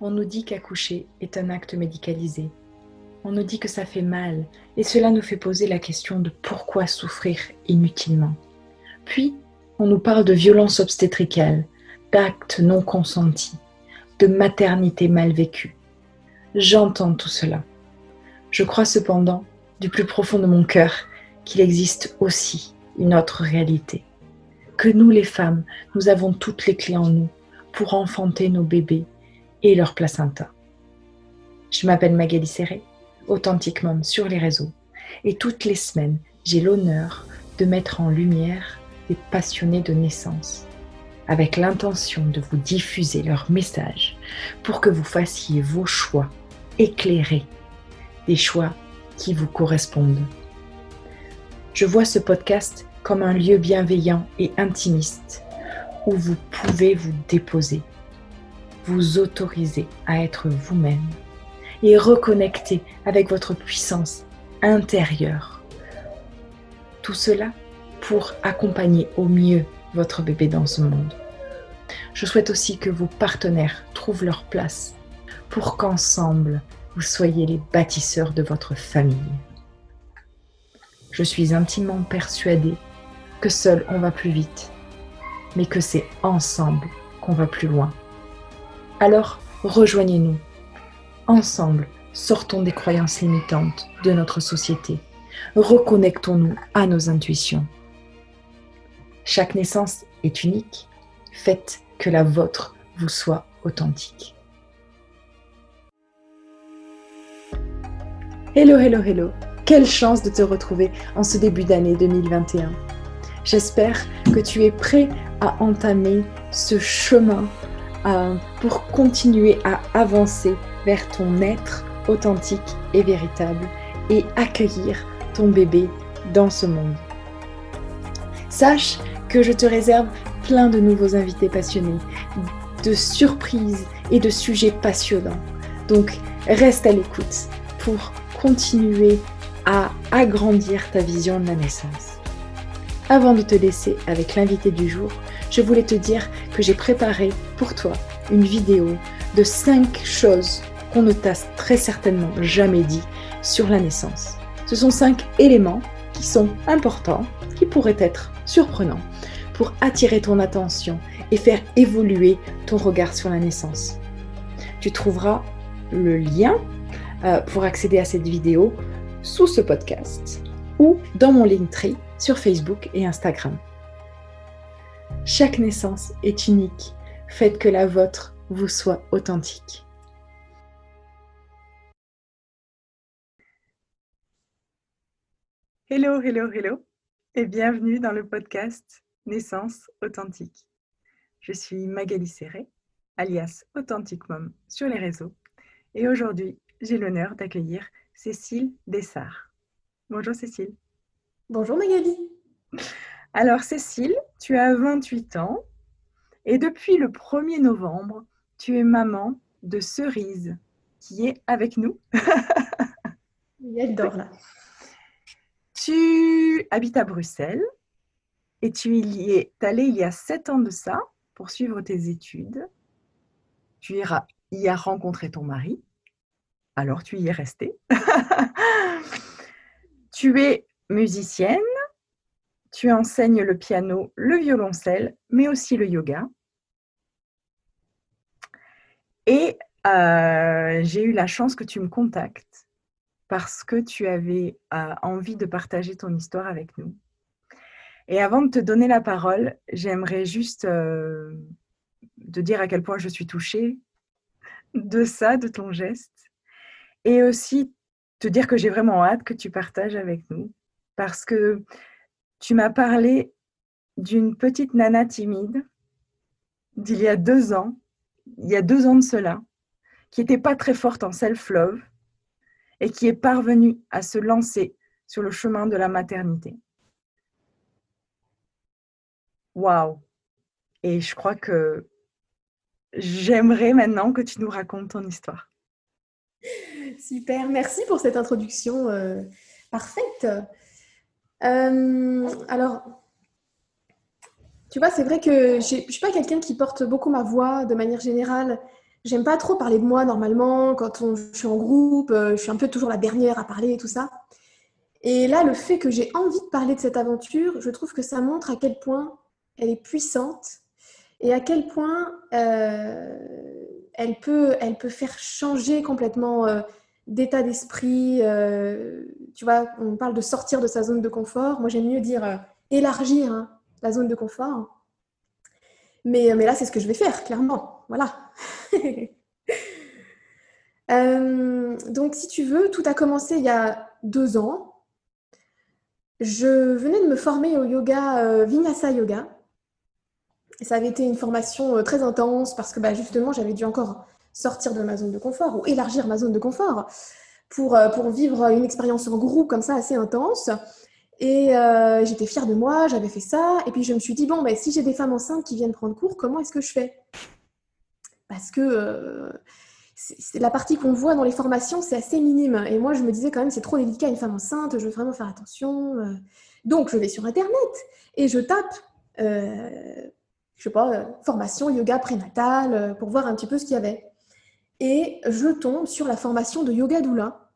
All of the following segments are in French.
On nous dit qu'accoucher est un acte médicalisé. On nous dit que ça fait mal et cela nous fait poser la question de pourquoi souffrir inutilement. Puis, on nous parle de violence obstétricale, d'actes non consentis, de maternité mal vécue. J'entends tout cela. Je crois cependant, du plus profond de mon cœur, qu'il existe aussi une autre réalité. Que nous les femmes, nous avons toutes les clés en nous pour enfanter nos bébés et leur placenta. Je m'appelle Magali Serré, Authentic Mom sur les réseaux, et toutes les semaines, j'ai l'honneur de mettre en lumière des passionnés de naissance, avec l'intention de vous diffuser leur message pour que vous fassiez vos choix éclairés, des choix qui vous correspondent. Je vois ce podcast comme un lieu bienveillant et intimiste où vous pouvez vous déposer, vous autoriser à être vous-même et reconnecter avec votre puissance intérieure. Tout cela pour accompagner au mieux votre bébé dans ce monde. Je souhaite aussi que vos partenaires trouvent leur place pour qu'ensemble, vous soyez les bâtisseurs de votre famille. Je suis intimement persuadée que seul on va plus vite, mais que c'est ensemble qu'on va plus loin. Alors, rejoignez-nous. Ensemble, sortons des croyances limitantes de notre société. Reconnectons-nous à nos intuitions. Chaque naissance est unique. Faites que la vôtre vous soit authentique. Hello, hello, hello. Quelle chance de te retrouver en ce début d'année 2021. J'espère que tu es prêt à entamer ce chemin euh, pour continuer à avancer vers ton être authentique et véritable et accueillir ton bébé dans ce monde. Sache que je te réserve plein de nouveaux invités passionnés, de surprises et de sujets passionnants. Donc reste à l'écoute pour continuer à agrandir ta vision de la naissance. Avant de te laisser avec l'invité du jour, je voulais te dire que j'ai préparé pour toi une vidéo de 5 choses qu'on ne t'a très certainement jamais dit sur la naissance. Ce sont 5 éléments qui sont importants, qui pourraient être surprenants pour attirer ton attention et faire évoluer ton regard sur la naissance. Tu trouveras le lien euh, pour accéder à cette vidéo sous ce podcast ou dans mon Linktree sur Facebook et Instagram. Chaque naissance est unique. Faites que la vôtre vous soit authentique. Hello, hello, hello et bienvenue dans le podcast Naissance authentique. Je suis Magali Serré, alias Authentic Mom sur les réseaux et aujourd'hui j'ai l'honneur d'accueillir Cécile Dessart. Bonjour Cécile. Bonjour Magali. Alors Cécile, tu as 28 ans et depuis le 1er novembre, tu es maman de Cerise qui est avec nous. Elle dort là. Tu habites à Bruxelles et tu y es allée il y a 7 ans de ça pour suivre tes études. Tu y as rencontré ton mari alors tu y es restée. tu es musicienne, tu enseignes le piano, le violoncelle, mais aussi le yoga. Et euh, j'ai eu la chance que tu me contactes parce que tu avais euh, envie de partager ton histoire avec nous. Et avant de te donner la parole, j'aimerais juste euh, te dire à quel point je suis touchée de ça, de ton geste. Et aussi te dire que j'ai vraiment hâte que tu partages avec nous parce que tu m'as parlé d'une petite nana timide d'il y a deux ans, il y a deux ans de cela, qui n'était pas très forte en self-love et qui est parvenue à se lancer sur le chemin de la maternité. Waouh Et je crois que j'aimerais maintenant que tu nous racontes ton histoire. Super, merci pour cette introduction euh, parfaite. Euh, alors, tu vois, c'est vrai que je ne suis pas quelqu'un qui porte beaucoup ma voix de manière générale. j'aime pas trop parler de moi normalement. Quand on, je suis en groupe, je suis un peu toujours la dernière à parler et tout ça. Et là, le fait que j'ai envie de parler de cette aventure, je trouve que ça montre à quel point elle est puissante et à quel point euh, elle, peut, elle peut faire changer complètement euh, d'état d'esprit. Euh, tu vois, on parle de sortir de sa zone de confort. Moi, j'aime mieux dire élargir hein, la zone de confort. Mais, mais là, c'est ce que je vais faire, clairement. Voilà. donc, si tu veux, tout a commencé il y a deux ans. Je venais de me former au yoga euh, Vinyasa Yoga. ça avait été une formation euh, très intense parce que bah, justement, j'avais dû encore sortir de ma zone de confort ou élargir ma zone de confort pour, euh, pour vivre une expérience en groupe comme ça assez intense. Et j'étais fière de moi, j'avais fait ça. Et puis je me suis dit, bon, bah, si j'ai des femmes enceintes qui viennent prendre cours, comment est-ce que je fais? Parce que c'est la partie qu'on voit dans les formations, c'est assez minime. Et moi, je me disais quand même, c'est trop délicat, une femme enceinte, je veux vraiment faire attention. Euh. Donc, je vais sur Internet et je tape, euh, je sais pas, euh, formation yoga prénatal pour voir un petit peu ce qu'il y avait. Et je tombe sur la formation de Yoga Doula,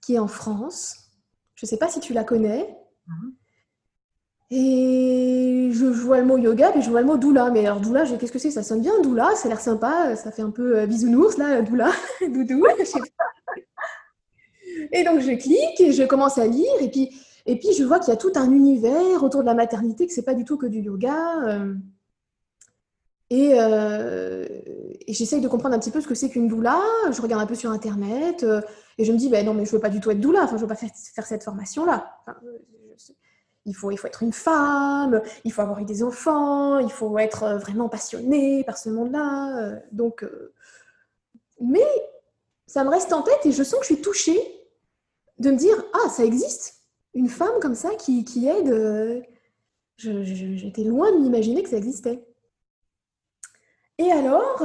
qui est en France. Je ne sais pas si tu la connais. Mhm. Et je vois le mot yoga, puis je vois le mot doula. Mais alors doula, qu'est-ce que c'est? Ça sonne bien, doula, ça a l'air sympa, ça fait un peu euh, bisounours, là, doula, doudou. et donc je clique et je commence à lire, et puis, et puis je vois qu'il y a tout un univers autour de la maternité, que c'est pas du tout que du yoga. Euh. Et, euh, et j'essaye de comprendre un petit peu ce que c'est qu'une doula. Je regarde un peu sur Internet et je me dis, ben non, mais je veux pas du tout être doula, enfin, je veux pas faire, faire cette formation-là. Enfin, il faut, il faut être une femme, il faut avoir eu des enfants, il faut être euh, vraiment passionné par ce monde-là. Euh, donc, euh, mais ça me reste en tête et je sens que je suis touchée de me dire ah ça existe une femme comme ça qui, qui aide. J'étais loin de m'imaginer que ça existait. Et alors,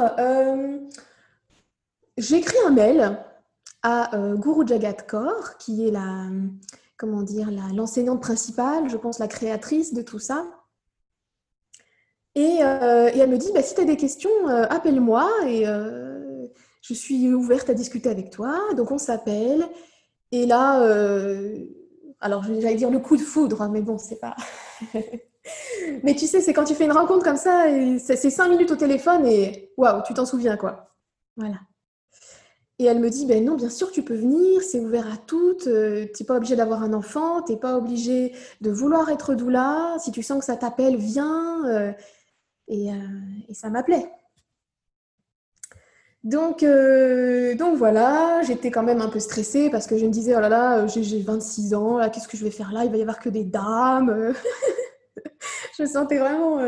j'écris un mail à Guru Jagat Kaur, qui est la comment dire, l'enseignante principale, je pense la créatrice de tout ça. Et, euh, elle me dit, bah, si tu as des questions, euh, appelle-moi et euh, je suis ouverte à discuter avec toi. Donc on s'appelle. Et là, alors j'allais dire le coup de foudre, hein, mais bon, c'est pas... mais tu sais, c'est quand tu fais une rencontre comme ça, c'est cinq minutes au téléphone et waouh, tu t'en souviens quoi. Voilà. Et elle me dit, ben non, bien sûr, tu peux venir, c'est ouvert à toutes, euh, tu n'es pas obligé d'avoir un enfant, tu n'es pas obligé de vouloir être doula, si tu sens que ça t'appelle, viens. Euh, et, euh, et, ça m'appelait. Donc, donc voilà, j'étais quand même un peu stressée parce que je me disais, oh là là, j'ai 26 ans, qu'est-ce que je vais faire là Il va y avoir que des dames. je me sentais vraiment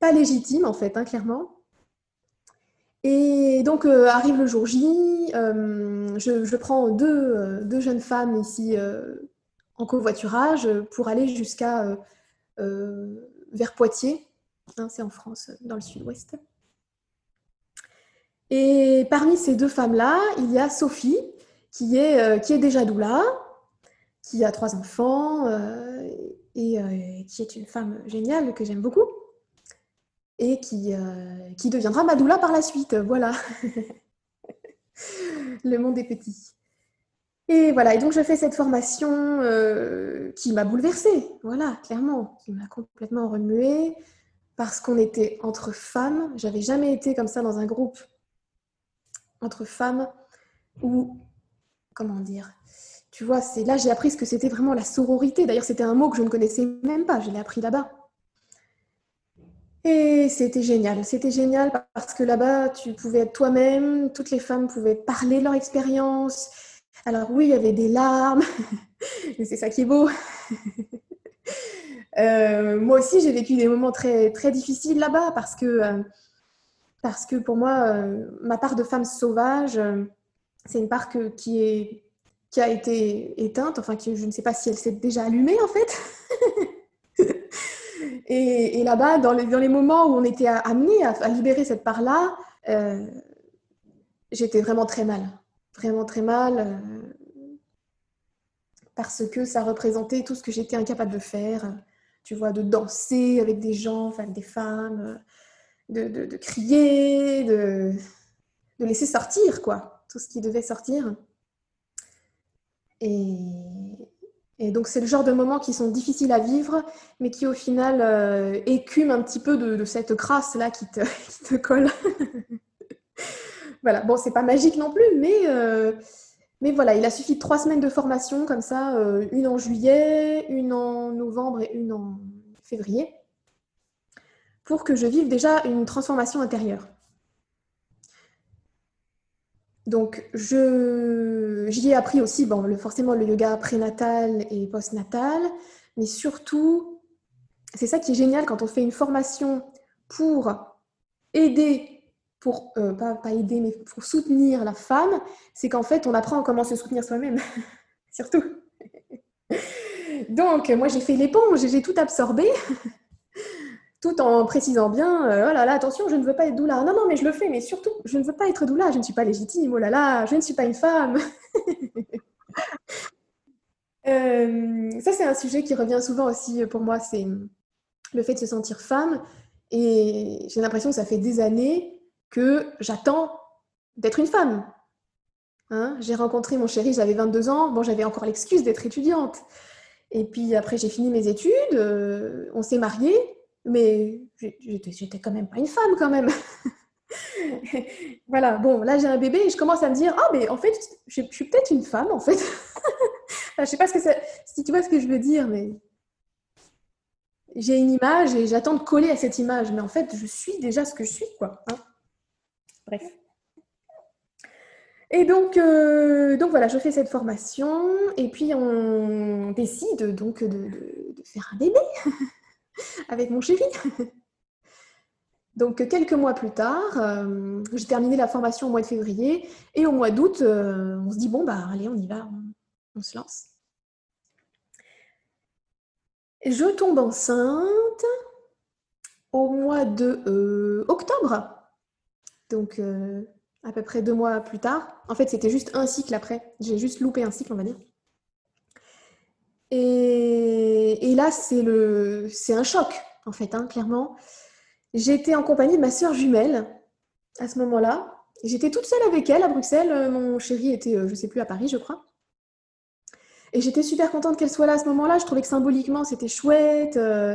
pas légitime, en fait, hein, clairement. Et donc euh, arrive le jour J, euh, je, prends deux, euh, deux, jeunes femmes ici en covoiturage pour aller jusqu'à vers Poitiers, hein, c'est en France, dans le sud-ouest. Et parmi ces deux femmes-là, il y a Sophie, qui est, qui est déjà doula, qui a trois enfants et qui est une femme géniale que j'aime beaucoup et qui, euh, qui deviendra Madoula par la suite. Voilà. le monde est petit. Et voilà, et donc je fais cette formation euh, qui m'a bouleversée, voilà, clairement, qui m'a complètement remuée, parce qu'on était entre femmes. J'avais jamais été comme ça dans un groupe entre femmes où, comment dire, tu vois, là j'ai appris ce que c'était vraiment la sororité. D'ailleurs, c'était un mot que je ne connaissais même pas, je l'ai appris là-bas. Et c'était génial. C'était génial parce que là-bas, tu pouvais être toi-même, toutes les femmes pouvaient parler de leur expérience. Alors oui, il y avait des larmes, mais c'est ça qui est beau. Euh, moi aussi, j'ai vécu des moments très, très difficiles là-bas parce que, euh, parce que pour moi, euh, ma part de femme sauvage, c'est une part qui, est, qui a été éteinte, enfin, qui, je ne sais pas si elle s'est déjà allumée en fait. Et, là-bas, dans les, dans les, moments où on était amené à, libérer cette part-là, euh, j'étais vraiment très mal. Vraiment très mal. Euh, parce que ça représentait tout ce que j'étais incapable de faire. Tu vois, de danser avec des gens, avec des femmes. de, crier, de, de, laisser sortir, quoi, tout ce qui devait sortir. Et, donc, c'est le genre de moments qui sont difficiles à vivre, mais qui, au final, euh, écument un petit peu de, cette crasse-là qui te, qui te colle. voilà, bon, c'est pas magique non plus, mais, euh, mais voilà, il a suffi de trois semaines de formation, comme ça, euh, une en juillet, une en novembre et une en février pour que je vive déjà une transformation intérieure. Donc, j'y ai appris aussi, bon, le, forcément, le yoga prénatal et postnatal, mais surtout, c'est ça qui est génial quand on fait une formation pour aider, pour, euh, pas, pas, aider, mais pour soutenir la femme, c'est qu'en fait, on apprend comment se soutenir soi-même, surtout. Donc, moi, j'ai fait l'éponge, j'ai tout absorbé tout en précisant bien, euh, oh là là, attention, je ne veux pas être doula. Non, non, mais je le fais, mais surtout, je ne veux pas être doula, je ne suis pas légitime, oh là là, je ne suis pas une femme. Euh, ça, c'est un sujet qui revient souvent aussi pour moi, c'est le fait de se sentir femme. Et j'ai l'impression que ça fait des années que j'attends d'être une femme. Hein j'ai rencontré mon chéri, j'avais 22 ans, bon, j'avais encore l'excuse d'être étudiante. Et puis après, j'ai fini mes études, euh, on s'est mariés, mais j'étais quand même pas une femme quand même. voilà, bon, là j'ai un bébé et je commence à me dire, ah, mais en fait, je, suis peut-être une femme en fait. je sais pas ce que si tu vois ce que je veux dire, mais j'ai une image et j'attends de coller à cette image, mais en fait, je suis déjà ce que je suis, quoi. Hein. Bref. Et donc, euh, donc voilà, je fais cette formation et puis on décide donc de, de faire un bébé. avec mon chéri. Donc quelques mois plus tard, euh, j'ai terminé la formation au mois de février et au mois d'août, euh, on se dit bon bah allez on y va, on, se lance. Je tombe enceinte au mois de euh, octobre, donc à peu près deux mois plus tard. En fait c'était juste un cycle après, j'ai juste loupé un cycle on va dire. Et, là, c'est un choc, en fait, hein, clairement. J'étais en compagnie de ma sœur jumelle à ce moment-là. J'étais toute seule avec elle à Bruxelles. Mon chéri était, euh, je ne sais plus, à Paris, je crois. Et j'étais super contente qu'elle soit là à ce moment-là. Je trouvais que symboliquement, c'était chouette. Euh,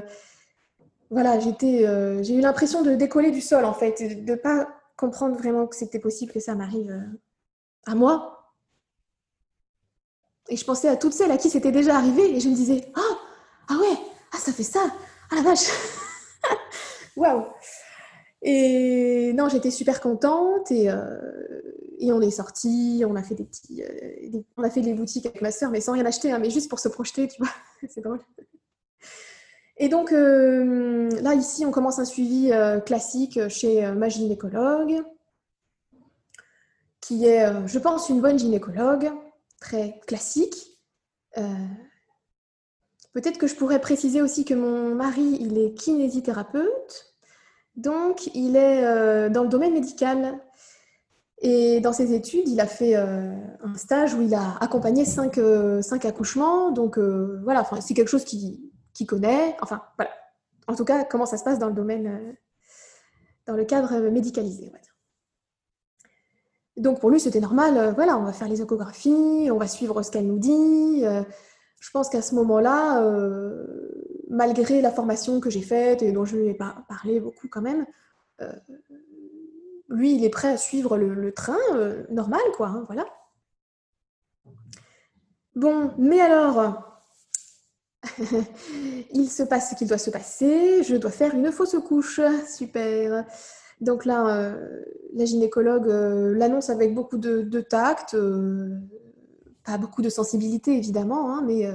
voilà, euh, j'ai eu l'impression de décoller du sol, en fait, de ne pas comprendre vraiment que c'était possible que ça m'arrive à moi, et je pensais à toutes celles à qui c'était déjà arrivé et je me disais Ah, ah ouais, ah ça fait ça, ah la vache Waouh Et non, j'étais super contente et, euh, et on est sorti, on a fait des petits. Euh, on a fait des boutiques avec ma soeur, mais sans rien acheter, hein, mais juste pour se projeter, tu vois, c'est drôle. Et donc euh, là, ici, on commence un suivi classique chez ma gynécologue, qui est, je pense, une bonne gynécologue très classique. Euh, peut-être que je pourrais préciser aussi que mon mari, il est kinésithérapeute, donc il est euh, dans le domaine médical. Et dans ses études, il a fait euh, un stage où il a accompagné cinq, cinq accouchements. Donc voilà, c'est quelque chose qu'il connaît. Enfin voilà, en tout cas, comment ça se passe dans le domaine, dans le cadre médicalisé. Donc pour lui, c'était normal, euh, voilà, on va faire les échographies, on va suivre ce qu'elle nous dit. Euh, je pense qu'à ce moment-là, euh, malgré la formation que j'ai faite et dont je lui ai parlé beaucoup quand même, lui, il est prêt à suivre le, train normal, quoi, hein, voilà. Bon, mais alors, il se passe ce qu'il doit se passer, je dois faire une fausse couche, super. Donc là, euh, la gynécologue euh, l'annonce avec beaucoup de, tact, euh, pas beaucoup de sensibilité évidemment, hein, mais,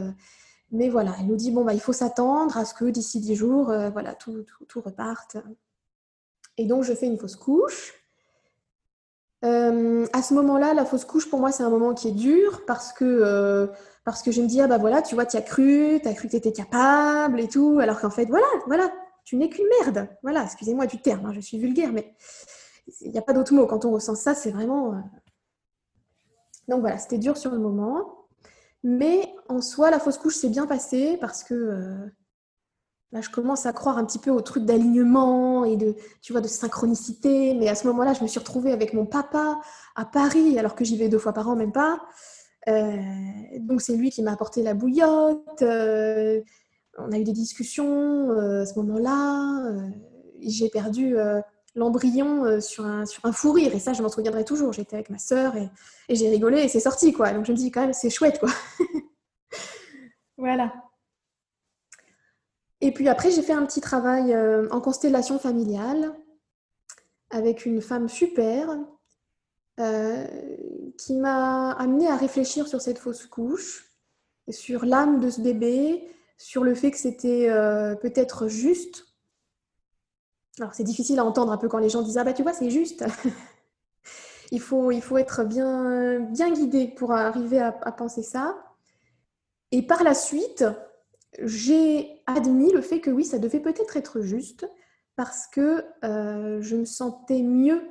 mais voilà, elle nous dit bon bah il faut s'attendre à ce que d'ici 10 jours, voilà, tout, tout, reparte. Et donc je fais une fausse couche. à ce moment-là, la fausse couche, pour moi, c'est un moment qui est dur parce que, parce que je me dis, ah bah voilà, tu vois, tu as cru, tu as cru que tu étais capable et tout, alors qu'en fait, voilà, voilà, tu n'es qu'une merde. Voilà, excusez-moi du terme, hein, je suis vulgaire, mais il n'y a pas d'autre mot. Quand on ressent ça, c'est vraiment. Euh, donc voilà, c'était dur sur le moment. Mais en soi, la fausse couche s'est bien passée parce que, euh, Là, je commence à croire un petit peu au truc d'alignement et de, tu vois, de synchronicité. Mais à ce moment-là, je me suis retrouvée avec mon papa à Paris, alors que j'y vais deux fois par an, même pas. Euh, donc, c'est lui qui m'a apporté la bouillotte. On a eu des discussions euh, à ce moment-là. J'ai perdu l'embryon sur un, sur un fou rire. Et ça, je m'en souviendrai toujours. J'étais avec ma sœur et, j'ai rigolé et c'est sorti, quoi. Donc, je me dis, quand même, c'est chouette, quoi. voilà. Et puis après, j'ai fait un petit travail euh, en constellation familiale avec une femme super euh, qui m'a amené à réfléchir sur cette fausse couche, sur l'âme de ce bébé, sur le fait que c'était euh, peut-être juste. Alors c'est difficile à entendre un peu quand les gens disent ah bah tu vois c'est juste. il, faut, il faut être bien, bien guidé pour arriver à penser ça. Et par la suite, j'ai admis le fait que oui, ça devait peut-être être juste parce que euh, je me sentais mieux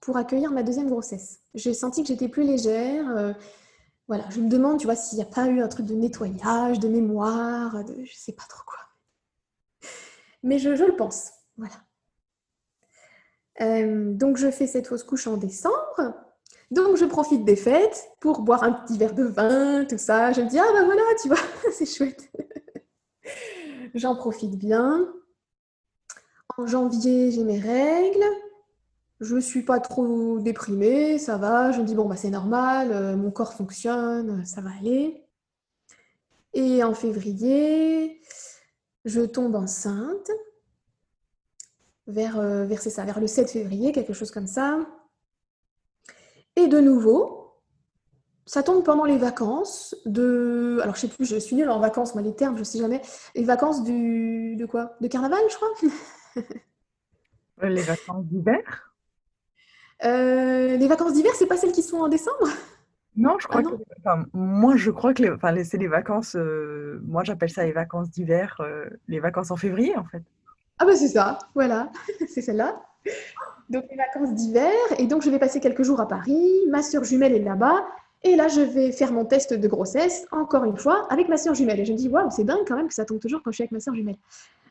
pour accueillir ma deuxième grossesse. J'ai senti que j'étais plus légère. Euh, voilà, je me demande, tu vois, s'il n'y a pas eu un truc de nettoyage, de mémoire, de je sais pas trop quoi. Mais je, le pense, voilà. Euh, donc je fais cette fausse couche en décembre. Donc je profite des fêtes pour boire un petit verre de vin, tout ça. Je me dis, ah ben voilà, tu vois, c'est chouette. J'en profite bien. En janvier, j'ai mes règles. Je ne suis pas trop déprimée, ça va. Je me dis, bon, bah, c'est normal, euh, mon corps fonctionne, ça va aller. Et en février, je tombe enceinte. Vers, euh, ça, vers le 7 février, quelque chose comme ça. Et de nouveau, ça tombe pendant les vacances de. Alors, je sais plus, je suis nulle en vacances, moi, les termes, je sais jamais. Les vacances du. De quoi? De carnaval, je crois? Euh, Les vacances d'hiver? Euh, Les vacances d'hiver, c'est pas celles qui sont en décembre? Non, je crois ah que. Enfin, moi, je crois que les... Enfin, c'est les vacances. Euh, moi, j'appelle ça les vacances d'hiver, les vacances en février, en fait. Ah, bah, c'est ça, voilà, c'est celle-là donc les vacances d'hiver. Et donc, je vais passer quelques jours à Paris. Ma soeur jumelle est là-bas. Et là, je vais faire mon test de grossesse, encore une fois, avec ma soeur jumelle. Et je me dis, waouh, c'est dingue quand même que ça tombe toujours quand je suis avec ma soeur jumelle.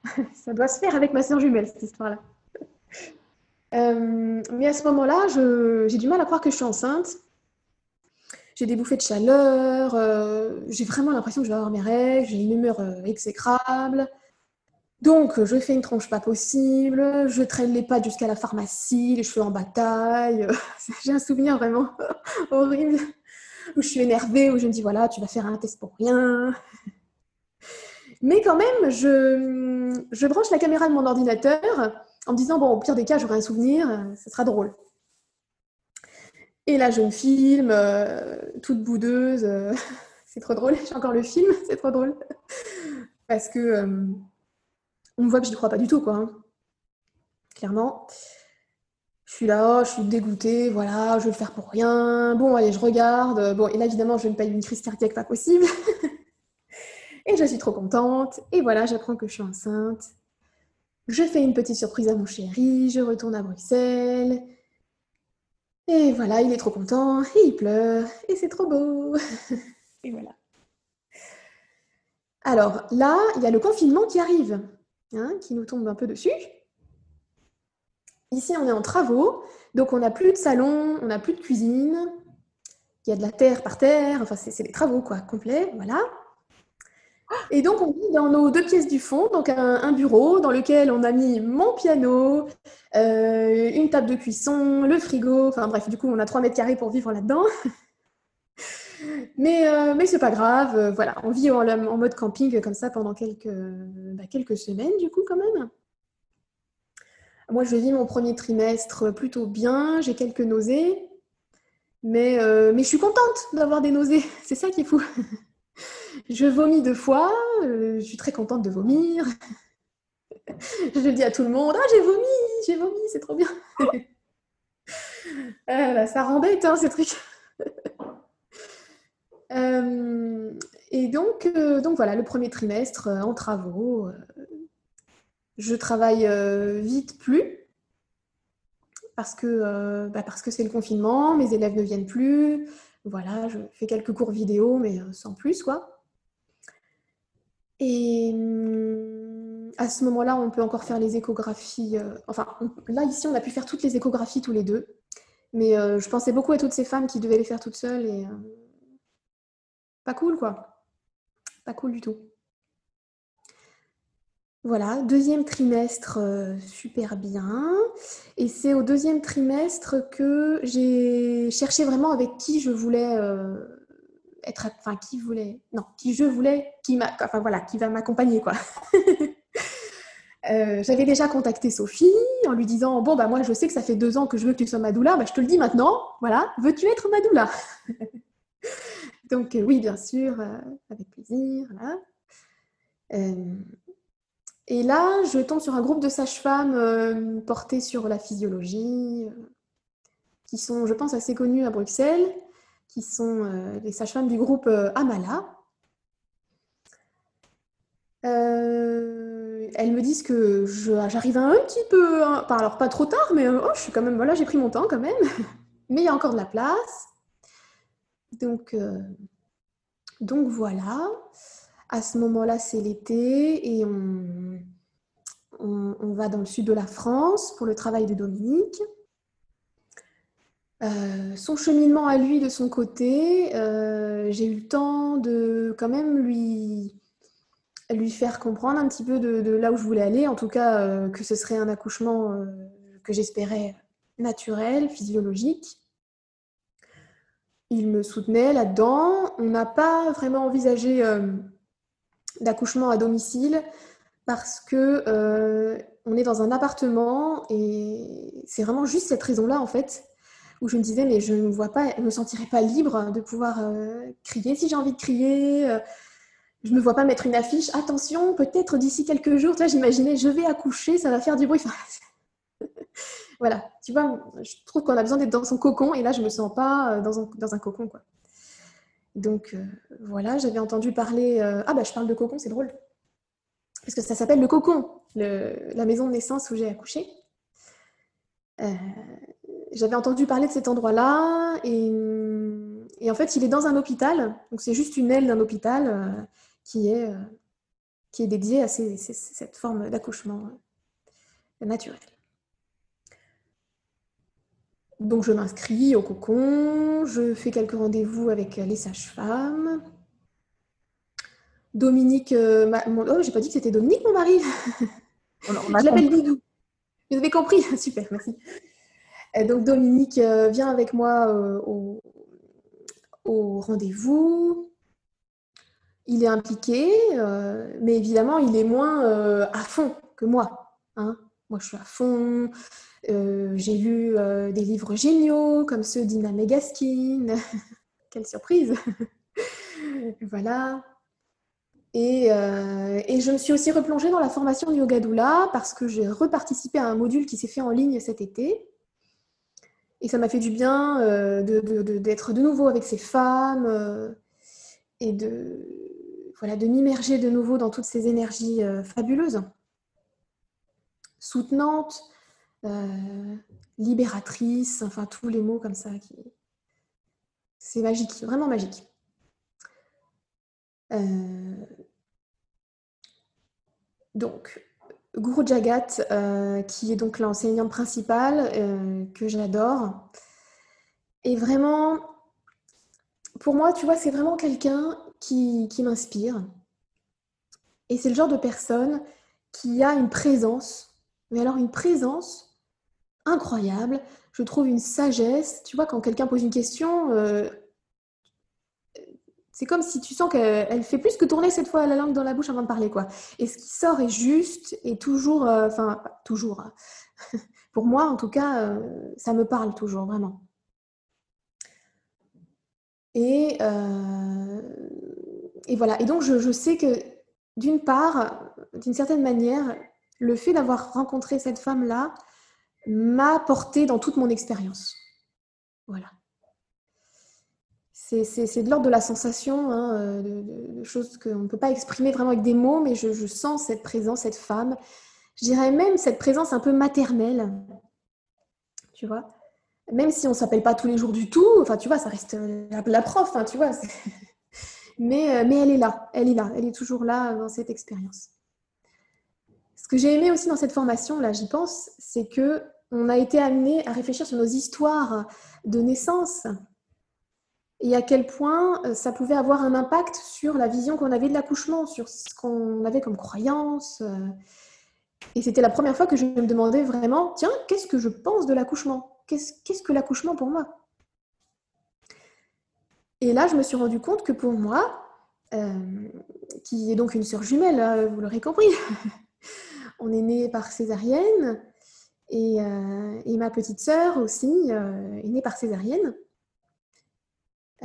ça doit se faire avec ma soeur jumelle, cette histoire-là. Euh, mais à ce moment-là, j'ai du mal à croire que je suis enceinte. J'ai des bouffées de chaleur, euh, j'ai vraiment l'impression que je vais avoir mes règles, j'ai une humeur euh, exécrable. Donc, je fais une tronche pas possible, je traîne les pattes jusqu'à la pharmacie, les cheveux en bataille. J'ai un souvenir vraiment horrible où je suis énervée, où je me dis voilà, tu vas faire un test pour rien. Mais quand même, je, branche la caméra de mon ordinateur en me disant bon, au pire des cas, j'aurai un souvenir, ce sera drôle. Et là, je me filme, euh, toute boudeuse. c'est trop drôle, j'ai encore le film, c'est trop drôle. Parce que. Euh, on voit que je n'y crois pas du tout, quoi. Hein. Clairement. Je suis là, je suis dégoûtée, voilà, je vais le faire pour rien. Bon, allez, je regarde. Bon, et là, évidemment, je me payer une crise cardiaque pas possible. Et je suis trop contente. Et voilà, j'apprends que je suis enceinte. Je fais une petite surprise à mon chéri, je retourne à Bruxelles. Et voilà, il est trop content, et il pleure, et c'est trop beau. et voilà. Alors là, il y a le confinement qui arrive. Hein, qui nous tombe un peu dessus. Ici, on est en travaux, donc on n'a plus de salon, on n'a plus de cuisine, il y a de la terre par terre, enfin c'est les travaux quoi, complets, voilà. Et donc on vit dans nos deux pièces du fond, donc un, bureau dans lequel on a mis mon piano, euh, une table de cuisson, le frigo, enfin bref, du coup on a 3 mètres carrés pour vivre là-dedans. Mais, euh, mais c'est pas grave, euh, voilà, on vit en, mode camping comme ça pendant quelques, bah, quelques semaines, du coup, quand même. Moi, je vis mon premier trimestre plutôt bien, j'ai quelques nausées, mais, mais je suis contente d'avoir des nausées, c'est ça qui est fou. je vomis deux fois, je suis très contente de vomir. je le dis à tout le monde, ah j'ai vomi, j'ai vomi, c'est trop bien. ah, ça rend bête, hein, ces trucs. Euh, et donc, euh, donc voilà, le premier trimestre euh, en travaux, je travaille vite plus parce que bah parce que c'est le confinement, mes élèves ne viennent plus. Voilà, je fais quelques cours vidéo, mais sans plus quoi. Et, à ce moment-là, on peut encore faire les échographies. euh, enfin, là, ici, on a pu faire toutes les échographies tous les deux. Mais euh, je pensais beaucoup à toutes ces femmes qui devaient les faire toutes seules euh, pas cool, quoi. Pas cool du tout. Voilà, deuxième trimestre, super bien. Et c'est au deuxième trimestre que j'ai cherché vraiment avec qui je voulais qui voulait, non, qui je voulais, qui voilà, qui va m'accompagner. Euh, J'avais déjà contacté Sophie en lui disant bon bah moi je sais que ça fait deux ans que je veux que tu sois ma doula, bah, je te le dis maintenant, voilà, veux-tu être ma doula Donc euh, oui bien sûr, euh, avec plaisir, et là, je tombe sur un groupe de sages-femmes portées sur la physiologie, qui sont, je pense, assez connues à Bruxelles, qui sont euh, les sages-femmes du groupe euh, Amala. Euh, elles me disent que j'arrive un petit peu, hein, alors pas trop tard, mais oh, je suis quand même, voilà, j'ai pris mon temps quand même, mais il y a encore de la place. Donc, voilà. À ce moment-là, c'est l'été et on va dans le sud de la France pour le travail de Dominique. Euh, son cheminement à lui de son côté, euh, j'ai eu le temps de quand même lui, faire comprendre un petit peu de, là où je voulais aller, en tout cas euh, que ce serait un accouchement que j'espérais naturel, physiologique. Il me soutenait là-dedans. On n'a pas vraiment envisagé d'accouchement à domicile parce que on est dans un appartement et c'est vraiment juste cette raison-là en fait où je me disais mais je ne me vois pas, je me sentirais pas libre de pouvoir euh, crier si j'ai envie de crier. euh, je me vois pas mettre une affiche. Attention, peut-être d'ici quelques jours. Tu j'imaginais je vais accoucher, ça va faire du bruit. Voilà, tu vois, je trouve qu'on a besoin d'être dans son cocon et là je me sens pas euh, dans un, dans un cocon quoi. Donc voilà, j'avais entendu parler. Ah bah je parle de cocon, c'est drôle. Parce que ça s'appelle le cocon, la maison de naissance où j'ai accouché. J'avais entendu parler de cet endroit-là et, et, en fait il est dans un hôpital, donc c'est juste une aile d'un hôpital euh, qui, est, euh, qui est dédiée à ces- ces- cette forme d'accouchement euh, naturel. Donc je m'inscris au cocon, je fais quelques rendez-vous avec les sages-femmes. Dominique, ma- mon- oh, j'ai pas dit que c'était Dominique mon mari. On, Je l'appelle. Bidou. Vous avez compris? Super, merci. Donc Dominique euh, vient avec moi euh, au, rendez-vous. Il est impliqué, euh, mais évidemment, il est moins à fond que moi. hein. Moi, je suis à fond. J'ai lu des livres géniaux comme ceux d'Ina Megaskin. Quelle surprise Voilà. Et, et je me suis aussi replongée dans la formation de Yoga Doula parce que j'ai reparticipé à un module qui s'est fait en ligne cet été. Et ça m'a fait du bien euh, d'être de, nouveau avec ces femmes euh, et de, voilà, de m'immerger de nouveau dans toutes ces énergies euh, fabuleuses, soutenantes, libératrices, enfin tous les mots comme ça. Qui... C'est magique, vraiment magique. Donc, Guru Jagat, euh, qui est donc l'enseignante principale, euh, que j'adore, est vraiment, pour moi, tu vois, c'est vraiment quelqu'un qui, qui m'inspire. Et c'est le genre de personne qui a une présence, mais alors une présence incroyable. Je trouve une sagesse. Tu vois, quand quelqu'un pose une question, euh, c'est comme si tu sens qu'elle elle fait plus que tourner cette fois la langue dans la bouche avant de parler, quoi. Et ce qui sort est juste et toujours, euh, enfin, toujours. hein. Pour moi, en tout cas, euh, ça me parle toujours, vraiment. Et, euh, et voilà. Et donc, je, je sais que, d'une part, d'une certaine manière, le fait d'avoir rencontré cette femme-là m'a porté dans toute mon expérience. Voilà. C'est de l'ordre de la sensation, hein, euh, de, de- de choses qu'on ne peut pas exprimer vraiment avec des mots, mais je, sens cette présence, cette femme. Je dirais même cette présence un peu maternelle. Tu vois Même si on ne s'appelle pas tous les jours du tout, enfin, tu vois, ça reste euh, la, la prof, hein, tu vois. Mais, euh, mais elle est là, elle est là, elle est toujours là dans cette expérience. Ce que j'ai aimé aussi dans cette formation, là, j'y pense, c'est que on a été amené à réfléchir sur nos histoires de naissance et à quel point euh, ça pouvait avoir un impact sur la vision qu'on avait de l'accouchement, sur ce qu'on avait comme croyance. Euh. Et c'était la première fois que je me demandais vraiment, tiens, qu'est-ce que je pense de l'accouchement? Qu'est-ce que l'accouchement pour moi? Et là, je me suis rendu compte que pour moi, euh, qui est donc une sœur jumelle, hein, vous l'aurez compris, on est né par césarienne, et, et ma petite sœur aussi est née par césarienne.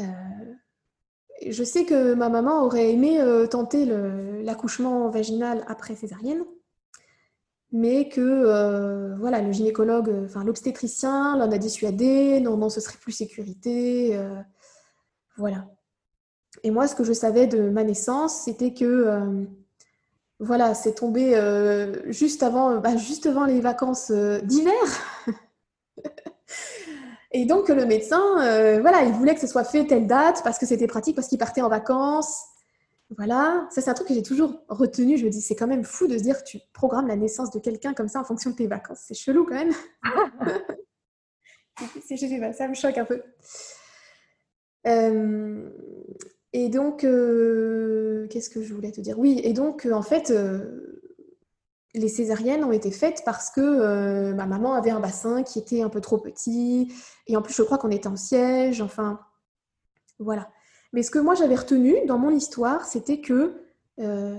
Euh, je sais que ma maman aurait aimé euh, tenter l'accouchement vaginal après césarienne, mais que euh, voilà, le gynécologue, enfin l'obstétricien l'en a dissuadé, non, non, ce serait plus sécurité. voilà. Et moi, ce que je savais de ma naissance, c'était que voilà, c'est tombé juste, avant, bah, juste avant les vacances d'hiver. Et donc le médecin, euh, voilà, il voulait que ce soit fait telle date parce que c'était pratique, parce qu'il partait en vacances. Voilà, ça c'est un truc que j'ai toujours retenu. Je me dis, c'est quand même fou de se dire que tu programmes la naissance de quelqu'un comme ça en fonction de tes vacances. C'est chelou quand même. ça me choque un peu. Euh, et donc, euh, qu'est-ce que je voulais te dire? Oui, et donc en fait, les césariennes ont été faites parce que euh, ma maman avait un bassin qui était un peu trop petit. Et en plus, je crois qu'on était en siège. Enfin, voilà. Mais ce que moi j'avais retenu dans mon histoire, c'était que euh,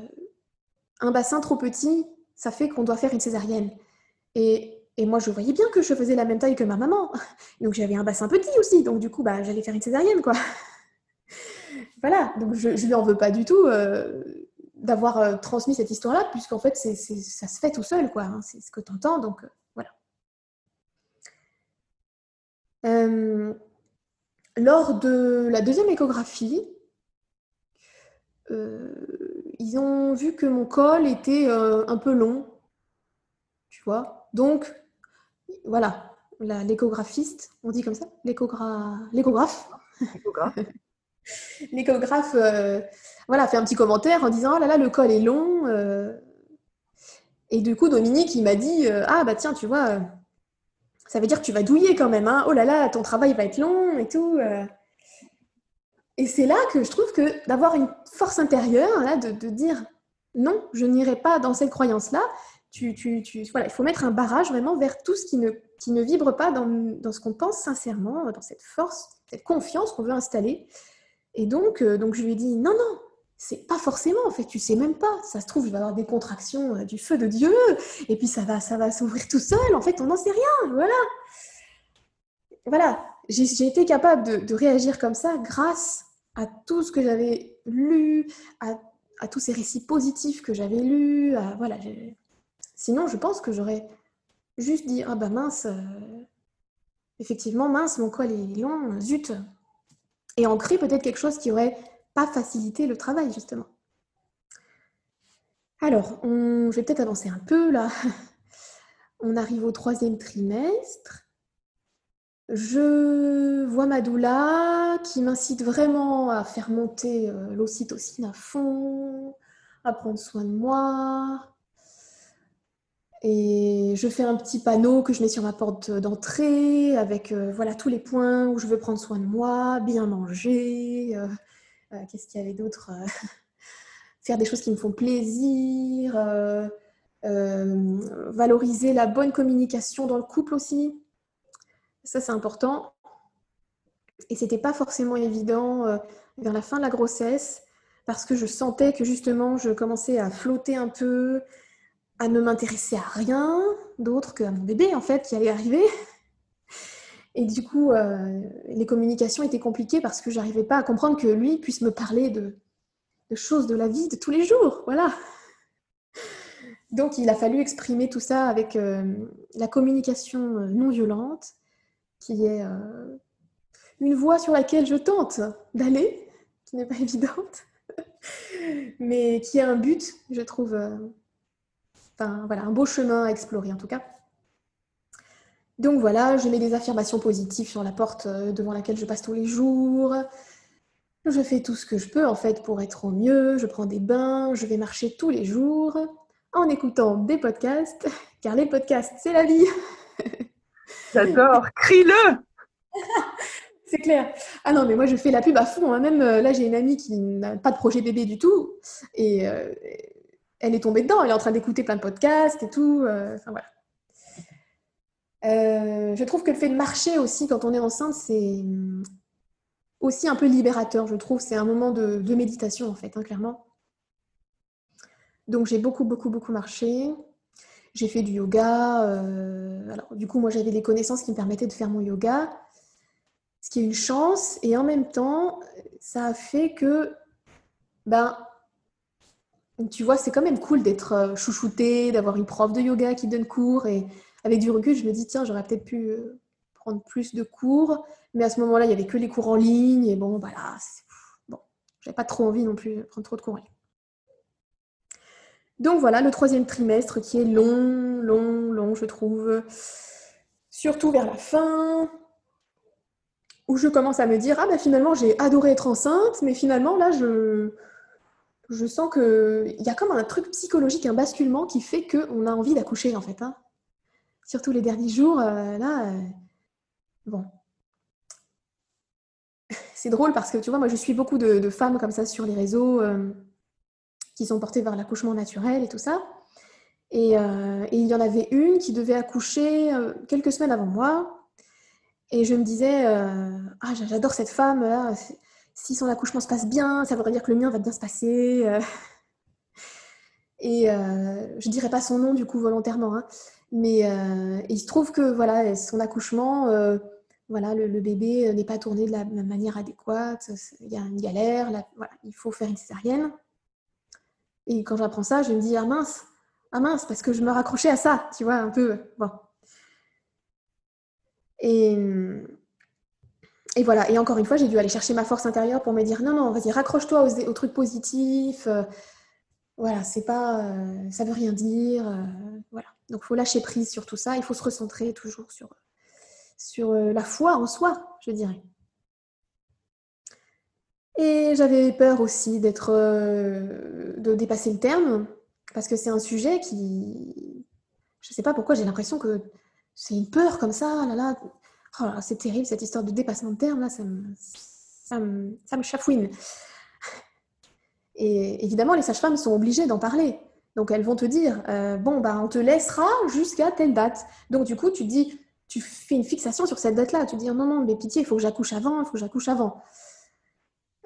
un bassin trop petit, ça fait qu'on doit faire une césarienne. Et, moi, je voyais bien que je faisais la même taille que ma maman. Donc j'avais un bassin petit aussi. Donc du coup, bah, j'allais faire une césarienne, quoi. voilà. Donc je, ne lui en veux pas du tout. Euh, d'avoir euh, transmis cette histoire-là, puisqu'en fait, c'est, ça se fait tout seul, quoi. Hein, c'est ce que tu entends, donc euh, voilà. Euh, lors de la deuxième échographie, ils ont vu que mon col était un peu long, tu vois. Donc, voilà, l'échographiste, on dit comme ça L'échographe. L'échographe. L'échographe voilà, fait un petit commentaire en disant Oh là là, le col est long. Euh. Et du coup, Dominique, il m'a dit euh, Ah bah tiens, tu vois, euh, ça veut dire que tu vas douiller quand même. Hein. Oh là là, ton travail va être long et tout. Et c'est là que je trouve que d'avoir une force intérieure, là, de, dire non, je n'irai pas dans cette croyance-là. Tu, tu, voilà, il faut mettre un barrage vraiment vers tout ce qui ne, qui ne vibre pas dans, dans ce qu'on pense sincèrement, dans cette force, cette confiance qu'on veut installer. Et donc, donc je lui ai dit non, non, c'est pas forcément en fait, tu sais même pas. Ça se trouve, je vais avoir des contractions euh, du feu de Dieu, et puis ça va, ça va s'ouvrir tout seul. En fait, on n'en sait rien. Voilà. Voilà. J'ai été capable de, réagir comme ça grâce à tout ce que j'avais lu, à, tous ces récits positifs que j'avais lus. voilà. Sinon, je pense que j'aurais juste dit ah bah mince, euh, effectivement mince, mon col est long, zut. Et ancré peut-être quelque chose qui aurait pas faciliter le travail, justement. Alors, on... je vais peut-être avancer un peu là. On arrive au troisième trimestre. Je vois ma doula qui m'incite vraiment à faire monter euh, l'ocytocine à fond, à prendre soin de moi. Et je fais un petit panneau que je mets sur ma porte d'entrée avec euh, voilà tous les points où je veux prendre soin de moi, bien manger, euh, qu'est-ce qu'il y avait d'autre euh, Faire des choses qui me font plaisir, euh, valoriser la bonne communication dans le couple aussi. Ça, c'est important. Et c'était pas forcément évident vers la fin de la grossesse parce que je sentais que justement je commençais à flotter un peu, à ne m'intéresser à rien d'autre qu'à mon bébé en fait qui allait arriver. Et du coup, euh, les communications étaient compliquées parce que j'arrivais pas à comprendre que lui puisse me parler de, choses de la vie de tous les jours. Voilà. Donc, il a fallu exprimer tout ça avec euh, la communication euh, non violente, qui est une voie sur laquelle je tente d'aller, qui n'est pas évidente, mais qui a un but, je trouve. enfin, voilà, un beau chemin à explorer en tout cas. Donc voilà, je mets des affirmations positives sur la porte euh, devant laquelle je passe tous les jours. Je fais tout ce que je peux en fait pour être au mieux. Je prends des bains, je vais marcher tous les jours. en écoutant des podcasts, car les podcasts, c'est la vie. J'adore, crie-le C'est clair. Ah non, mais moi je fais la pub à fond. Hein. Même euh, là, j'ai une amie qui n'a pas de projet bébé du tout. Et euh, elle est tombée dedans. Elle est en train d'écouter plein de podcasts et tout. Enfin voilà. Je trouve que le fait de marcher aussi quand on est enceinte, c'est aussi un peu libérateur, je trouve. C'est un moment de, méditation en fait, hein, clairement. Donc j'ai beaucoup, beaucoup, beaucoup marché. J'ai fait du yoga. alors du coup, moi j'avais des connaissances qui me permettaient de faire mon yoga ce qui est une chance. Et en même temps, ça a fait que, ben, tu vois, c'est quand même cool d'être euh, chouchouté, d'avoir une prof de yoga qui donne cours. Et avec du recul, je me dis, tiens, j'aurais peut-être pu euh, prendre plus de cours. Mais à ce moment-là, il n'y avait que les cours en ligne. Et bon, voilà, bon, j'avais pas trop envie non plus de prendre trop de cours. Donc voilà, le troisième trimestre qui est long, long, long, je trouve. Surtout vers la fin, où je commence à me dire ah ben finalement j'ai adoré être enceinte, mais finalement là je je sens que il y a comme un truc psychologique, un basculement qui fait qu'on a envie d'accoucher en fait. Hein. Surtout les derniers jours, euh, là, euh, bon. C'est drôle parce que tu vois, moi je suis beaucoup de, femmes comme ça sur les réseaux euh, qui sont portées vers l'accouchement naturel et tout ça. Et, il y en avait une qui devait accoucher quelques semaines avant moi. Et je me disais, ah, j'adore cette femme, si son accouchement se passe bien, ça voudrait dire que le mien va bien se passer. Et je ne dirais pas son nom du coup volontairement, hein. Mais il se trouve que voilà, son accouchement, voilà, le, bébé n'est pas tourné de la manière adéquate, il y a une galère, il faut faire une césarienne. Et quand j'apprends ça, je me dis, ah mince, ah mince, parce que je me raccrochais à ça, tu vois, un peu. Bon. Et, voilà, et encore une fois, j'ai dû aller chercher ma force intérieure pour me dire non, non, vas-y, raccroche-toi aux, trucs positifs. Euh, voilà, c'est pas, euh, ça veut rien dire. Euh, voilà, donc il faut lâcher prise sur tout ça. Il faut se recentrer toujours sur, sur la foi en soi, je dirais. Et j'avais peur aussi d'être, de dépasser le terme, parce que c'est un sujet qui, je sais pas pourquoi, j'ai l'impression que c'est une peur comme ça, là, là. Oh c'est terrible cette histoire de dépassement de terme, là, ça me, ça me, ça me chafouine. Et évidemment, les sages-femmes sont obligées d'en parler. Donc elles vont te dire, euh, bon, bah, on te laissera jusqu'à telle date. Donc du coup, tu dis, tu fais une fixation sur cette date-là. Tu dis, non, non, mais pitié, il faut que j'accouche avant, il faut que j'accouche avant.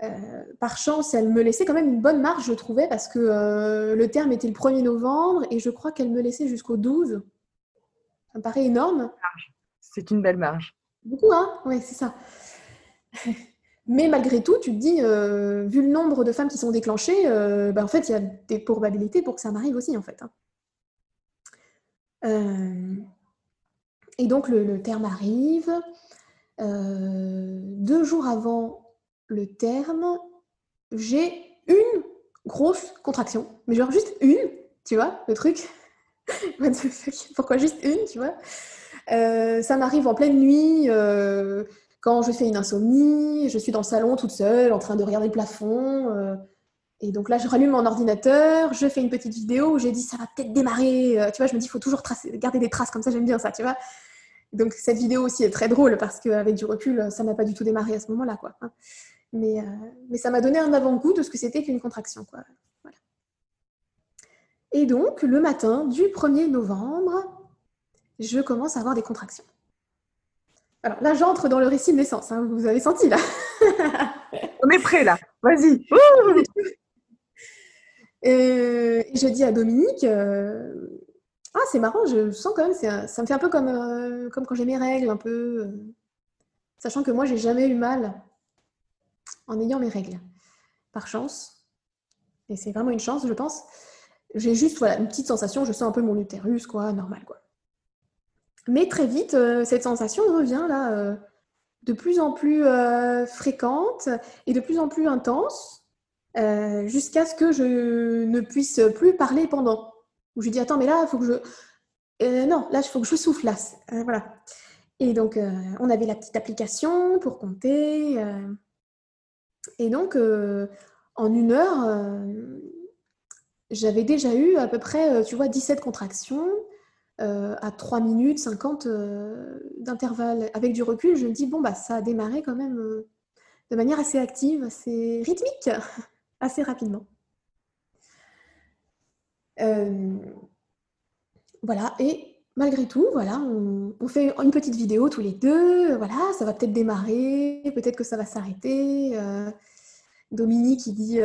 Euh, par chance, elle me laissait quand même une bonne marge, je trouvais, parce que euh, le terme était le 1er novembre et je crois qu'elle me laissait jusqu'au 12. Ça me paraît énorme. C'est une belle marge. Beaucoup, hein? Oui, c'est ça. Mais malgré tout, tu te dis, euh, vu le nombre de femmes qui sont déclenchées, euh, bah, en fait, il y a des probabilités pour que ça m'arrive aussi, en fait. Hein. Euh, et donc, le, terme arrive. deux jours avant le terme, j'ai une grosse contraction. Mais genre juste une, tu vois, le truc. Pourquoi juste une, tu vois? Ça m'arrive en pleine nuit, quand je fais une insomnie, je suis dans le salon toute seule, en train de regarder le plafond. Euh, et donc là, je rallume mon ordinateur, je fais une petite vidéo où j'ai dit ça va peut-être démarrer. tu vois, je me dis, il faut toujours garder des traces comme ça, j'aime bien ça, tu vois. Donc cette vidéo aussi est très drôle parce qu'avec du recul, ça n'a pas du tout démarré à ce moment-là, quoi. Hein. Mais, mais ça m'a donné un avant-goût de ce que c'était qu'une contraction, quoi. Et donc, le matin du 1er novembre, je commence à avoir des contractions. Alors là, j'entre dans le récit de naissance, hein, vous avez senti là. On est prêt là, vas-y. et je dis à Dominique, euh, ah c'est marrant, je sens quand même, ça me fait un peu comme, euh, comme quand j'ai mes règles, un peu, euh, sachant que moi j'ai jamais eu mal en ayant mes règles, par chance. Et c'est vraiment une chance, je pense j'ai juste voilà, une petite sensation, je sens un peu mon utérus, quoi, normal, quoi. Mais très vite, euh, cette sensation revient là, euh, de plus en plus euh, fréquente et de plus en plus intense, jusqu'à ce que je ne puisse plus parler pendant. Où je dis attends, mais là, il faut que je, non, là, il faut que je souffle là, voilà. Et donc, on avait la petite application pour compter. et donc, en une heure, j'avais déjà eu à peu près, tu vois, 17 contractions à 3 minutes 50 d'intervalle. Avec du recul, je me dis, bon, bah, ça a démarré quand même de manière assez active, assez rythmique, assez rapidement. voilà, et malgré tout, voilà, on, fait une petite vidéo tous les deux. Voilà, ça va peut-être démarrer, peut-être que ça va s'arrêter. Dominique qui dit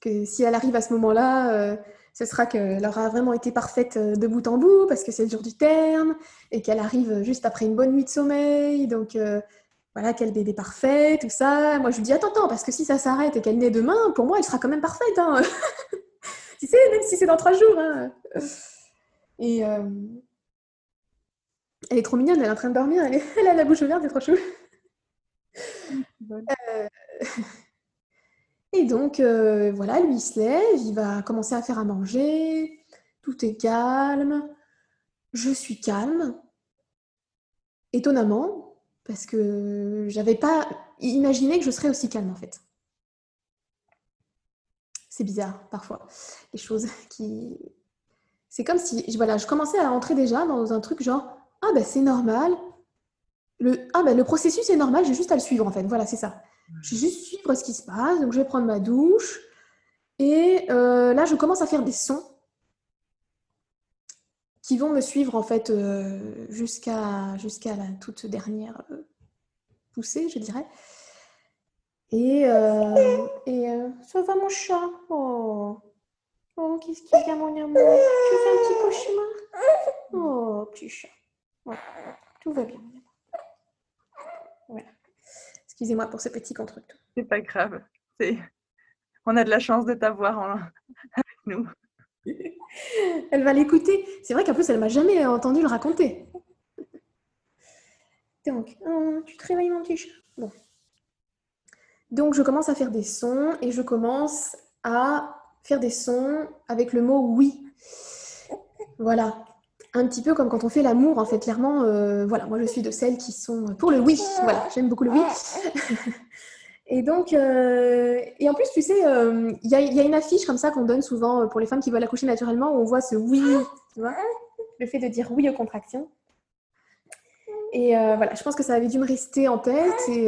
que si elle arrive à ce moment-là, ce sera qu'elle aura vraiment été parfaite de bout en bout parce que c'est le jour du terme et qu'elle arrive juste après une bonne nuit de sommeil. Donc voilà, quel bébé parfait, tout ça. Moi, je lui dis attends, attends, parce que si ça s'arrête et qu'elle naît demain, pour moi, elle sera quand même parfaite. Hein. tu sais, même si c'est dans trois jours. Hein. Et elle est trop mignonne, elle est en train de dormir, elle, elle a la bouche ouverte, c'est trop chou. Euh, et donc, euh, voilà, lui, il se lève, il va commencer à faire à manger, tout est calme, je suis calme, étonnamment, parce que j'avais pas imaginé que je serais aussi calme en fait. C'est bizarre parfois, les choses qui... C'est comme si, voilà, je commençais à entrer déjà dans un truc genre, ah ben c'est normal, le, ah ben, le processus est normal, j'ai juste à le suivre en fait, voilà, c'est ça. Je vais juste suivre ce qui se passe, donc je vais prendre ma douche, et euh, là je commence à faire des sons qui vont me suivre en fait euh, jusqu'à jusqu'à la toute dernière euh, poussée, je dirais. Et, et ça va mon chat? Oh, oh qu'est-ce qu'il y a mon amour? Tu fais un petit cauchemar? Oh, petit chat. tout va bien. Voilà. Excusez-moi pour ce petit contre C'est pas grave. On a de la chance de t'avoir avec nous. elle va l'écouter. C'est vrai qu'en plus, elle m'a jamais entendu le raconter. Donc, oh, tu te réveilles, mon petit chat. Bon. Donc, je commence à faire des sons et je commence à faire des sons avec le mot oui. Voilà. Un petit peu comme quand on fait l'amour, en fait, clairement, euh, voilà, moi je suis de celles qui sont pour le oui. Voilà, j'aime beaucoup le oui. Et donc, euh, et en plus, tu sais, euh, il y, a une affiche comme ça qu'on donne souvent pour les femmes qui veulent accoucher naturellement, où on voit ce oui, tu vois, le fait de dire oui aux contractions. Et voilà, je pense que ça avait dû me rester en tête et,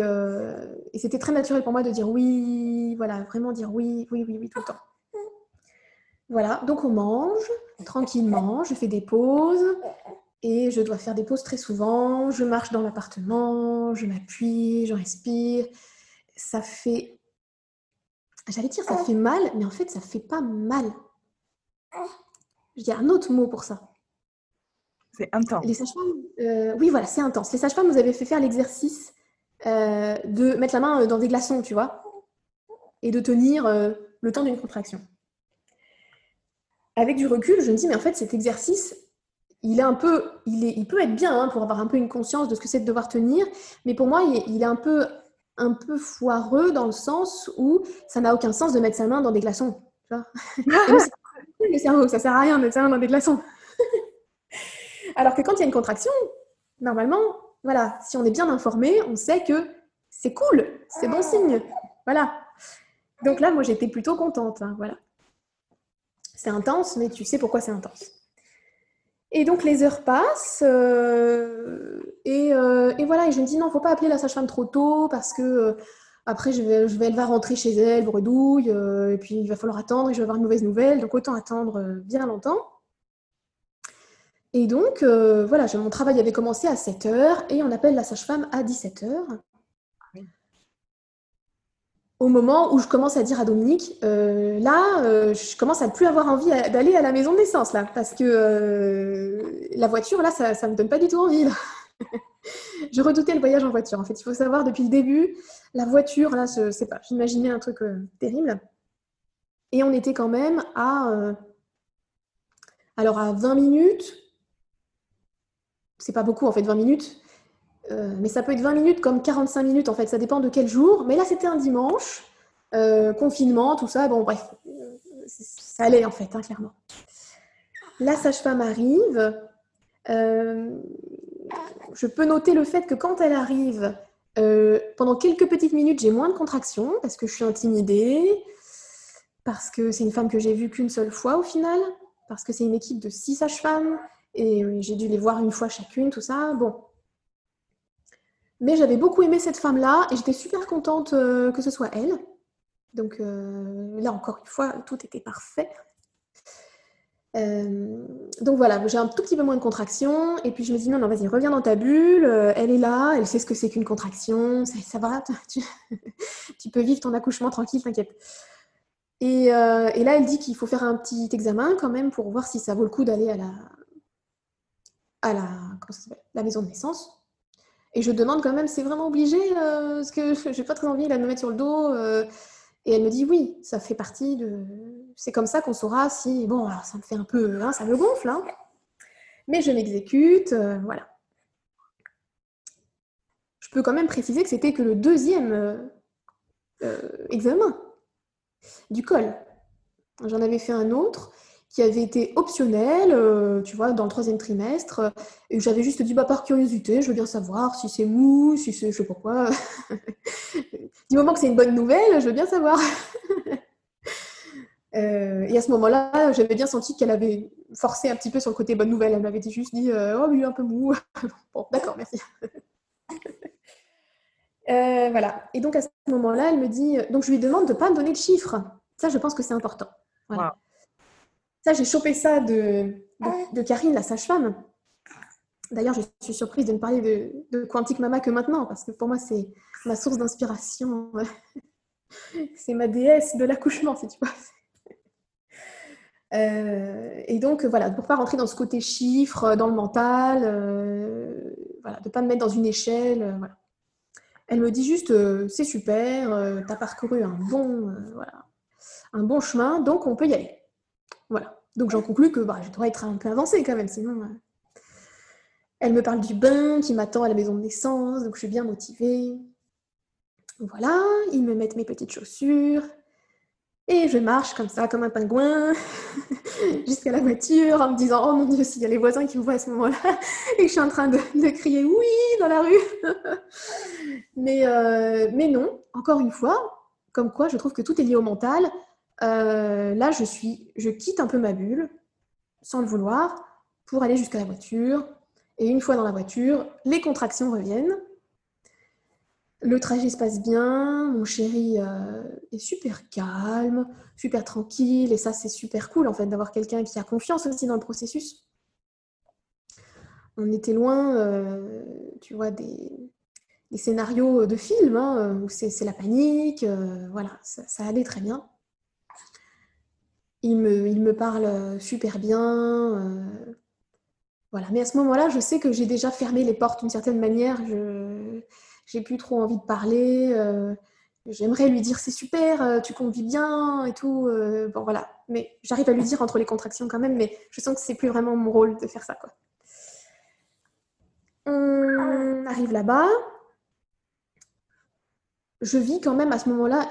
et c'était très naturel pour moi de dire oui, voilà, vraiment dire oui, oui, oui, oui, tout le temps. Voilà, donc on mange tranquillement, je fais des pauses et je dois faire des pauses très souvent. Je marche dans l'appartement, je m'appuie, je respire ça fait. J'allais dire ça fait mal, mais en fait, ça fait pas mal. Il y a un autre mot pour ça. C'est intense. Les sages-femmes, euh, oui, voilà, c'est intense. Les sages-femmes nous avaient fait faire l'exercice euh, de mettre la main dans des glaçons, tu vois, et de tenir euh, le temps d'une contraction. Avec du recul, je me dis, mais en fait, cet exercice, il est un peu, il, est, il peut être bien hein, pour avoir un peu une conscience de ce que c'est de devoir tenir, mais pour moi, il est un peu un peu foireux dans le sens où ça n'a aucun sens de mettre sa main dans des glaçons. Tu vois le cerveau, ça sert à rien de mettre sa main dans des glaçons. Alors que quand il y a une contraction, normalement, voilà, si on est bien informé, on sait que c'est cool, c'est bon signe. Voilà. Donc là, moi, j'étais plutôt contente. Hein, voilà. C'est intense, mais tu sais pourquoi c'est intense. Et donc les heures passent euh, euh, et, voilà, et je me dis non, faut pas appeler la sage-femme trop tôt parce que euh, après je vais, elle va rentrer chez elle, bredouille, et puis il va falloir attendre et je vais avoir une mauvaise nouvelle, donc autant attendre bien longtemps. Et donc voilà, mon travail avait commencé à 7 heures et on appelle la sage-femme à 17 heures au moment où je commence à dire à Dominique, euh, là, euh, je commence à plus avoir envie d'aller à la maison de naissance, là, parce que euh, la voiture, là, ça ne me donne pas du tout envie. je redoutais le voyage en voiture. En fait, il faut savoir, depuis le début, la voiture, là, je sais pas, j'imaginais un truc terrible. Et on était quand même à... alors, à 20 minutes, c'est pas beaucoup, en fait, 20 minutes, euh, mais ça peut être 20 minutes comme 45 minutes, en fait, ça dépend de quel jour. Mais là, c'était un dimanche, euh, confinement, tout ça. Bon, bref, ça allait en fait, hein, clairement. La sage-femme arrive. Euh, je peux noter le fait que quand elle arrive, pendant quelques petites minutes, j'ai moins de contractions parce que je suis intimidée. parce que c'est une femme que j'ai vue qu'une seule fois au final, parce que c'est une équipe de six sages-femmes, et j'ai dû les voir une fois chacune, tout ça. Bon. Mais j'avais beaucoup aimé cette femme-là, et j'étais super contente que ce soit elle. Donc là, encore une fois, tout était parfait. Euh, donc voilà, j'ai un tout petit peu moins de contraction. Et puis je me dis, non, non, vas-y, reviens dans ta bulle. Euh, elle est là, elle sait ce que c'est qu'une contraction. Ça, va, tu, peux vivre ton accouchement tranquille, t'inquiète. Et, euh, là, elle dit qu'il faut faire un petit examen quand même pour voir si ça vaut le coup d'aller à la, à la, la maison de naissance. Et je demande quand même, c'est vraiment obligé Parce que j'ai pas très envie de me mettre sur le dos. et elle me dit, oui, ça fait partie de c'est comme ça qu'on saura si, bon, alors ça me fait un peu, hein, ça me gonfle, hein. mais je m'exécute, euh, voilà. Je peux quand même préciser que c'était que le deuxième euh, euh, examen du col. J'en avais fait un autre qui avait été optionnel, tu vois, dans le troisième trimestre. Et j'avais juste dit, bah, par curiosité, je veux bien savoir si c'est mou, si c'est je sais pas quoi. du moment que c'est une bonne nouvelle, je veux bien savoir. Euh, et à ce moment-là, j'avais bien senti qu'elle avait forcé un petit peu sur le côté bonne nouvelle. Elle m'avait juste dit euh, Oh, lui, un peu mou. bon, d'accord, merci. Euh, voilà. Et donc à ce moment-là, elle me dit Donc je lui demande de ne pas me donner de chiffres. Ça, je pense que c'est important. Voilà. Ça, j'ai chopé ça de, de, Karine, la sage-femme. D'ailleurs, je suis surprise de ne parler de, de Quantique Mama que maintenant, parce que pour moi, c'est ma source d'inspiration. c'est ma déesse de l'accouchement, si tu vois. Euh, et donc, voilà, pour ne pas rentrer dans ce côté chiffre, euh, dans le mental, euh, voilà, de ne pas me mettre dans une échelle. voilà. Elle me dit juste, c'est super, tu as parcouru un bon, voilà, un bon chemin, donc on peut y aller. Voilà. Donc j'en conclus que bah, je dois être un peu avancée quand même, sinon. Elle me parle du bain qui m'attend à la maison de naissance, donc je suis bien motivée. Voilà, ils me mettent mes petites chaussures, et je marche comme ça, comme un pingouin, jusqu'à la voiture, en me disant Oh mon Dieu, s'il y a les voisins qui me voient à ce moment-là, et que je suis en train de, crier oui dans la rue. mais, euh, mais non, encore une fois, comme quoi je trouve que tout est lié au mental. Euh, là, je, suis, je quitte un peu ma bulle, sans le vouloir, pour aller jusqu'à la voiture. Et une fois dans la voiture, les contractions reviennent. Le trajet se passe bien, mon chéri euh, est super calme, super tranquille, et ça c'est super cool en fait d'avoir quelqu'un qui a confiance aussi dans le processus. On était loin, euh, tu vois, des, scénarios de films hein, où c'est la panique, voilà, ça, allait très bien. Il me, parle super bien, voilà. Mais à ce moment-là, je sais que j'ai déjà fermé les portes d'une certaine manière. Je, j'ai plus trop envie de parler. Euh, j'aimerais lui dire c'est super, euh, tu conduis bien et tout. Euh, bon voilà, mais j'arrive à lui dire entre les contractions quand même, mais je sens que c'est plus vraiment mon rôle de faire ça. On arrive là-bas. Je vis quand même à ce moment-là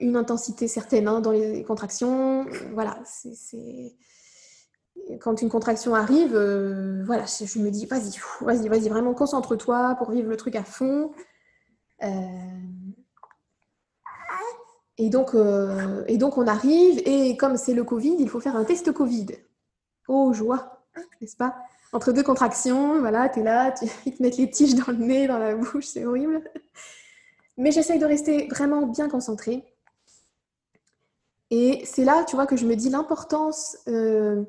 une intensité certaine hein, dans les contractions. Voilà, c'est quand une contraction arrive, euh, voilà, je, me dis, vas-y, vas-y, vas-y, vraiment concentre-toi pour vivre le truc à fond. Euh, et, donc, euh, et donc, on arrive, et comme c'est le Covid, il faut faire un test Covid. Oh, joie, n'est-ce pas? Entre deux contractions, voilà, tu es là, tu, ils te mettent les tiges dans le nez, dans la bouche, c'est horrible. Mais j'essaye de rester vraiment bien concentrée. Et c'est là, tu vois, que je me dis l'importance de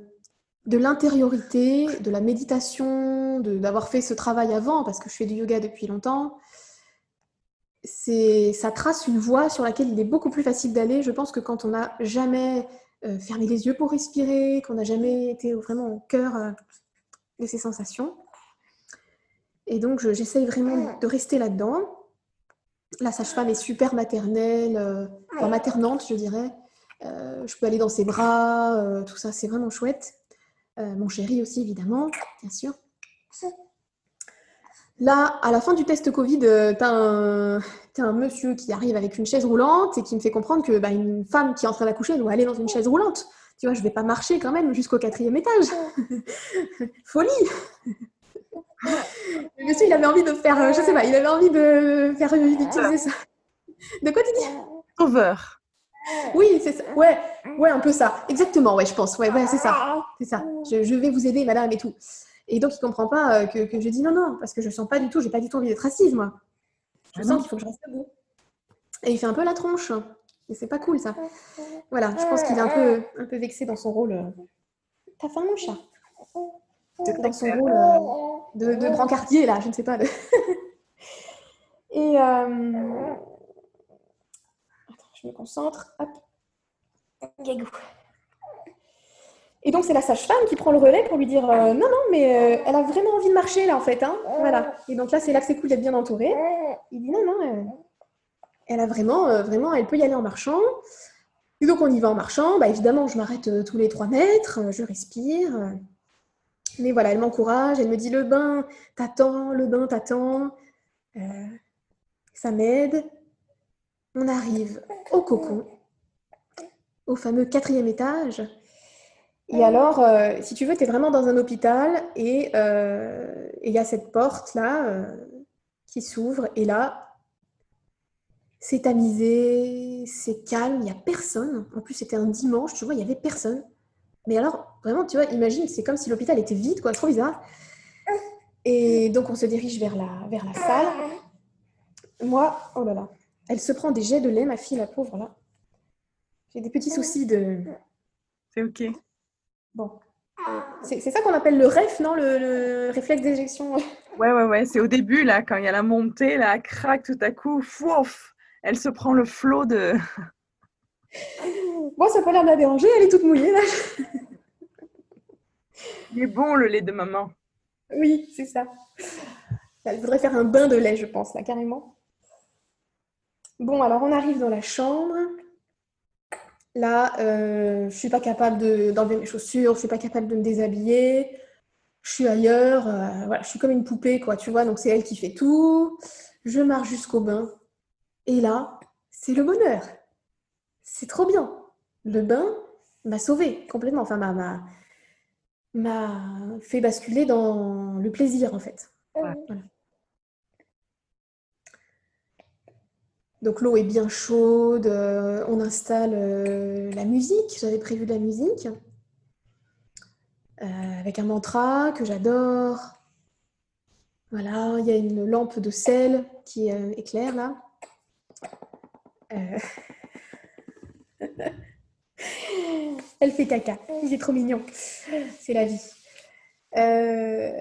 l'intériorité, de la méditation, d'avoir fait ce travail avant, parce que je fais du yoga depuis longtemps, ça trace une voie sur laquelle il est beaucoup plus facile d'aller. Je pense que quand on n'a jamais euh, fermé les yeux pour respirer, qu'on n'a jamais été vraiment au cœur euh, de ses sensations. Et donc, j'essaye vraiment de rester là-dedans. La sage-femme est super maternelle, euh, enfin maternante, je dirais. je peux aller dans ses bras, tout ça, c'est vraiment chouette. Euh, mon chéri aussi, évidemment, bien sûr. Là, à la fin du test Covid, euh, tu as, un monsieur qui arrive avec une chaise roulante et qui me fait comprendre que bah, une femme qui est en train d'accoucher doit aller dans une chaise roulante. Tu vois, je vais pas marcher quand même jusqu'au quatrième étage. Folie Le monsieur, il avait envie de faire, euh, je sais pas, il avait envie de faire d'utiliser ça. De quoi tu dis Sauveur. Oui, c'est ça. Ouais, ouais, un peu ça. Exactement, ouais, je pense. Ouais, ouais, c'est ça. C'est ça. Je, je vais vous aider, madame, et tout. Et donc, il comprend pas euh, que, que je dis non, non, parce que je sens pas du tout, j'ai pas du tout envie d'être assise, moi. Je Ah sens non. qu'il faut que je reste debout. Et il fait un peu la tronche. Et c'est pas cool, ça. Voilà, je pense qu'il est un peu, un peu vexé dans son rôle. T'as faim, mon chat Dans son rôle euh, de, de brancardier, là, je ne sais pas. de- Et. euh, Attends, je me concentre. Hop. Gagou. Et donc, c'est la sage-femme qui prend le relais pour lui dire euh, Non, non, mais euh, elle a vraiment envie de marcher, là, en fait. Hein voilà. Et donc là, c'est là que c'est cool d'être bien entouré. Il dit Non, non, elle a vraiment, vraiment, elle peut y aller en marchant. Et donc, on y va en marchant. Bah, évidemment, je m'arrête tous les trois mètres, je respire. Mais voilà, elle m'encourage, elle me dit Le bain, t'attends, le bain, t'attends. Euh, ça m'aide. On arrive au cocon, au fameux quatrième étage. Et alors, euh, si tu veux, tu es vraiment dans un hôpital et euh, il y a cette porte-là euh, qui s'ouvre. Et là, c'est tamisé, c'est calme, il n'y a personne. En plus, c'était un dimanche, tu vois, il n'y avait personne. Mais alors, vraiment, tu vois, imagine, c'est comme si l'hôpital était vide, quoi, trop bizarre. Et donc, on se dirige vers la, vers la salle. Moi, oh là là, elle se prend des jets de lait, ma fille, la pauvre, là. J'ai des petits soucis de... C'est ok. Bon. C'est ça qu'on appelle le REF, non le, le réflexe d'éjection? Ouais, ouais, ouais. C'est au début, là, quand il y a la montée, là, crac, tout à coup, fouf, elle se prend le flot de. Bon, ça n'a pas l'air de la déranger, elle est toute mouillée, là. Il est bon, le lait de maman. Oui, c'est ça. Elle voudrait faire un bain de lait, je pense, là, carrément. Bon, alors on arrive dans la chambre. Là, euh, je suis pas capable de- d'enlever mes chaussures, je suis pas capable de me déshabiller. Je suis ailleurs, euh, voilà, je suis comme une poupée, quoi, tu vois. Donc c'est elle qui fait tout. Je marche jusqu'au bain. Et là, c'est le bonheur. C'est trop bien. Le bain m'a sauvée complètement. Enfin, m'a- fait basculer dans le plaisir, en fait. Ouais. Voilà. Donc l'eau est bien chaude, euh, on installe euh, la musique, j'avais prévu de la musique, euh, avec un mantra que j'adore. Voilà, il y a une lampe de sel qui éclaire là. Euh, Elle fait caca, il est trop mignon, c'est la vie. Euh,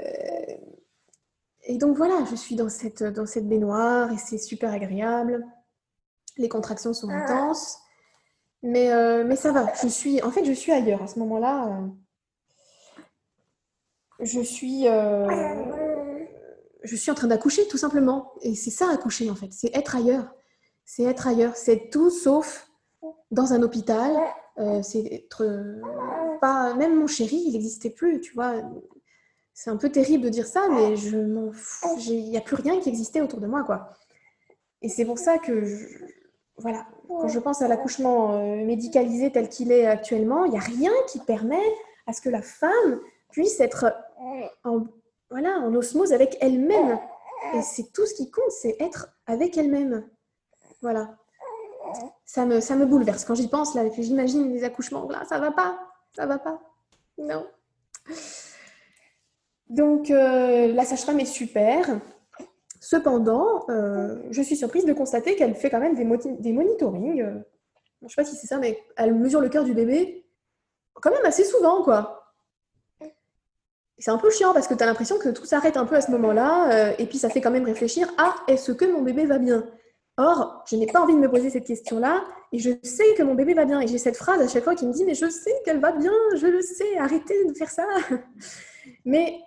Et donc voilà, je suis dans cette, dans cette baignoire et c'est super agréable. Les contractions sont intenses, mais, euh, mais ça va. Je suis, en fait, je suis ailleurs à ce moment-là. euh, je suis, je suis en train d'accoucher tout simplement. Et c'est ça accoucher en fait, c'est être ailleurs. C'est être ailleurs, c'est tout sauf dans un hôpital. Euh, c'est être euh, pas même mon chéri, il n'existait plus, tu vois. C'est un peu terrible de dire ça, mais je m'en fous. J'ai- Il n'y a plus rien qui existait autour de moi, quoi. Et c'est pour ça que, je- voilà, quand je pense à l'accouchement euh, médicalisé tel qu'il est actuellement, il n'y a rien qui permet à ce que la femme puisse être en, voilà, en osmose avec elle-même. Et c'est tout ce qui compte, c'est être avec elle-même. Voilà. Ça me, ça me bouleverse quand j'y pense, là, j'imagine les accouchements, là, ça va pas, ça va pas. Non. Donc, euh, la sage-femme est super. Cependant, euh, je suis surprise de constater qu'elle fait quand même des, des monitorings. euh, je sais pas si c'est ça, mais elle mesure le cœur du bébé quand même assez souvent, quoi. C'est un peu chiant parce que tu as l'impression que tout s'arrête un peu à ce moment-là, et puis ça fait quand même réfléchir à est-ce que mon bébé va bien? Or, je n'ai pas envie de me poser cette question-là, et je sais que mon bébé va bien. Et j'ai cette phrase à chaque fois qui me dit Mais je sais qu'elle va bien, je le sais, arrêtez de faire ça. Mais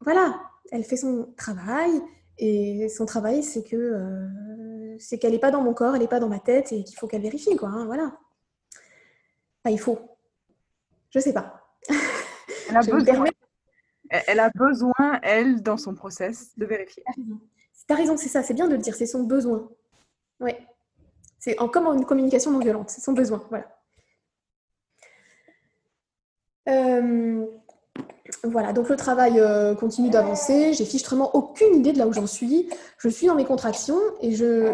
voilà, elle fait son travail, et son travail, c'est que euh, c'est qu'elle n'est pas dans mon corps, elle n'est pas dans ma tête, et qu'il faut qu'elle vérifie, quoi. hein, voilà. Enfin, il faut. Je sais pas. Elle a, Je me besoin, permets- elle a besoin, elle, dans son process, de vérifier. T'as raison, c'est ça, c'est bien de le dire, c'est son besoin. Oui. C'est en, comme une communication non violente, c'est son besoin, voilà. Euh, voilà, donc le travail euh, continue d'avancer, j'ai fichtrement aucune idée de là où j'en suis. Je suis dans mes contractions et je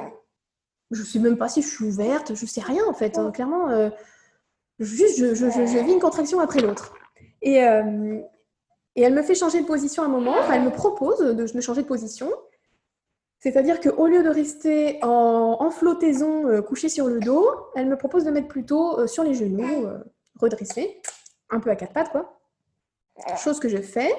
je sais même pas si je suis ouverte, je sais rien en fait. Hein. Clairement, euh, juste je, je, vis une contraction après l'autre. Et, et elle me fait changer de position à un moment, elle me propose de, de changer de position. C'est-à-dire qu'au lieu de rester en, en flottaison euh, couchée sur le dos, elle me propose de mettre plutôt euh, sur les genoux, euh, redressée, un peu à quatre pattes, quoi. Chose que je fais,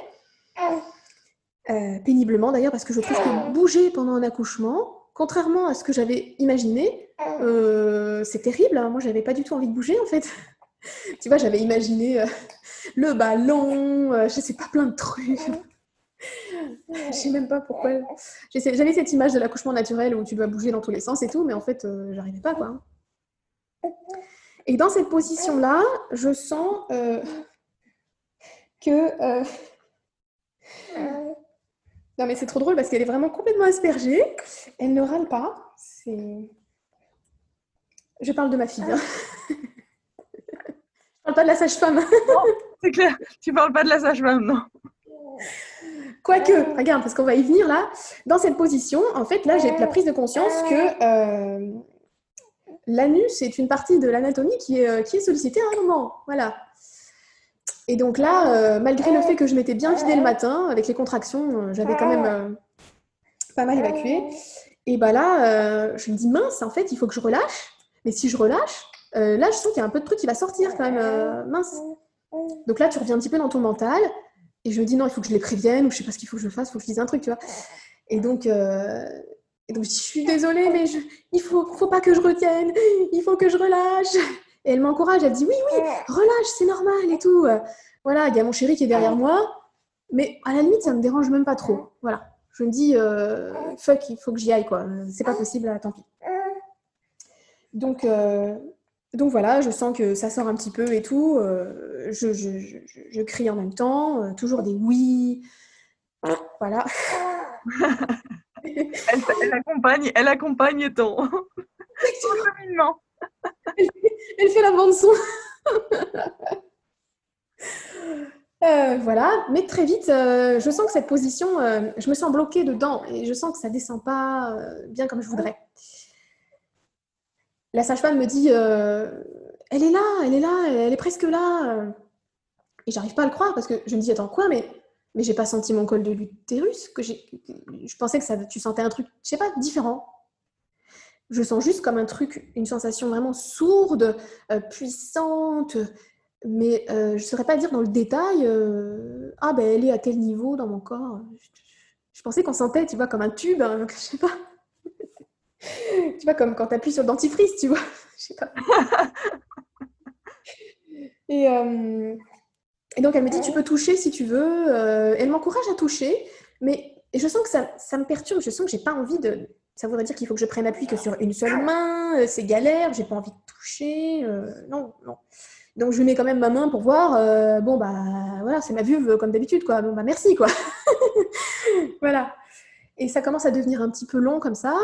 euh, péniblement d'ailleurs, parce que je trouve que bouger pendant un accouchement, contrairement à ce que j'avais imaginé, c'est terrible. hein. Moi, j'avais pas du tout envie de bouger en fait. tu vois, j'avais imaginé le ballon, je sais pas, plein de trucs. Je sais même pas pourquoi. J'avais cette image de l'accouchement naturel où tu dois bouger dans tous les sens et tout, mais en fait, euh, j'arrivais pas quoi. Et dans cette position-là, je sens euh, que. euh, Non, mais c'est trop drôle parce qu'elle est vraiment complètement aspergée. Elle ne râle pas. C'est. Je parle de ma fille. hein. Je parle pas de la sage-femme. C'est clair, tu parles pas de la sage-femme, non Quoique, regarde, parce qu'on va y venir là. Dans cette position, en fait, là, j'ai la prise de conscience que euh, l'anus est une partie de l'anatomie qui est, euh, qui est sollicitée à un moment. Voilà. Et donc là, euh, malgré le fait que je m'étais bien vidée le matin, avec les contractions, j'avais quand même pas mal évacué. Et bah là, je me dis, mince, en fait, il faut que je relâche. Mais si je relâche, là, je sens qu'il y a un peu de truc qui va sortir quand même. mince. Donc là, tu reviens un petit peu dans ton mental. Et je me dis, non, il faut que je les prévienne, ou je sais pas ce qu'il faut que je fasse, il faut que je dise un truc, tu vois. Et donc, euh, je suis désolée, mais il faut, faut pas que je retienne, il faut que je relâche. Et elle m'encourage, elle dit, oui, oui, relâche, c'est normal et tout. Voilà, il y a mon chéri qui est derrière moi, mais à la limite, ça me dérange même pas trop. Voilà. Je me dis, euh, fuck, il faut que j'y aille, quoi. C'est pas possible, tant pis. Donc, euh, donc voilà, je sens que ça sort un petit peu et tout. euh, je, je- je- je- je crie en même temps, euh, toujours des oui. Voilà. elle, elle accompagne, elle accompagne ton, cheminement. Elle fait la bande son. Euh, voilà, mais très vite, je sens que cette position, je me sens bloquée dedans et je sens que ça descend pas bien comme je voudrais. La sage-femme me dit, euh, elle est là, elle est là, elle est presque là. Et j'arrive pas à le croire parce que je me dis, attends quoi, mais mais j'ai pas senti mon col de l'utérus, je pensais que ça, tu sentais un truc, je sais pas, différent. Je sens juste comme un truc, une sensation vraiment sourde, euh, puissante, mais euh, je ne saurais pas dire dans le détail, ah ben elle est à tel niveau dans mon corps. Je, pensais qu'on sentait, tu vois, comme un tube, hein, je sais pas. tu vois, comme quand tu appuies sur le dentifrice, tu vois. je sais pas. Et, euh, et donc elle me dit, tu peux toucher si tu veux. Euh, elle m'encourage à toucher, mais je sens que ça, ça me perturbe, je sens que j'ai pas envie de, ça voudrait dire qu'il faut que je prenne appui que sur une seule main, euh, c'est galère, j'ai pas envie de toucher. euh, non, non. Donc je mets quand même ma main pour voir. bon bah voilà, c'est ma vulve comme d'habitude quoi. Bon bah merci quoi. voilà. Et ça commence à devenir un petit peu long comme ça.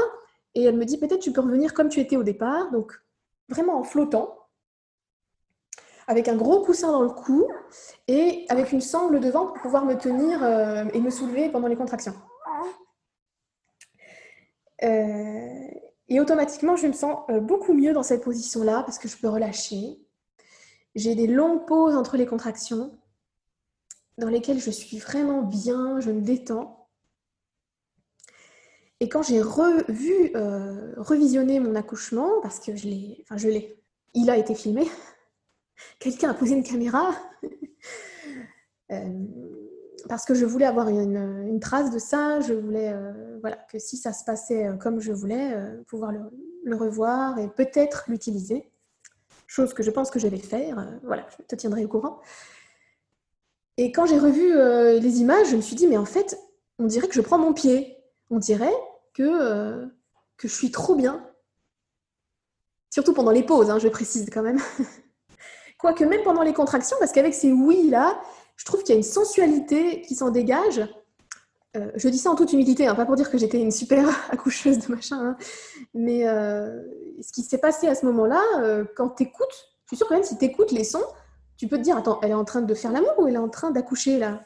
Et elle me dit peut-être tu peux revenir comme tu étais au départ, donc vraiment en flottant, avec un gros coussin dans le cou et avec une sangle devant pour pouvoir me tenir euh, et me soulever pendant les contractions. Euh, et automatiquement, je me sens euh, beaucoup mieux dans cette position-là parce que je peux relâcher. J'ai des longues pauses entre les contractions dans lesquelles je suis vraiment bien, je me détends. Et quand j'ai revu, euh, revisionné mon accouchement, parce que je l'ai, enfin je l'ai, il a été filmé, quelqu'un a posé une caméra, euh, parce que je voulais avoir une, trace de ça, je voulais euh, voilà, que si ça se passait comme je voulais, pouvoir le, revoir et peut-être l'utiliser. Chose que je pense que je vais faire. voilà, je te tiendrai au courant. Et quand j'ai revu les images, je me suis dit, mais en fait, on dirait que je prends mon pied. On dirait que, euh, que je suis trop bien. Surtout pendant les pauses, hein, je précise quand même. Quoique même pendant les contractions, parce qu'avec ces oui-là, je trouve qu'il y a une sensualité qui s'en dégage. Euh, je dis ça en toute humilité, hein, pas pour dire que j'étais une super accoucheuse de machin, hein, mais euh, ce qui s'est passé à ce moment-là, euh, quand tu écoutes, je suis sûre quand même si tu écoutes les sons, tu peux te dire, attends, elle est en train de faire l'amour ou elle est en train d'accoucher là?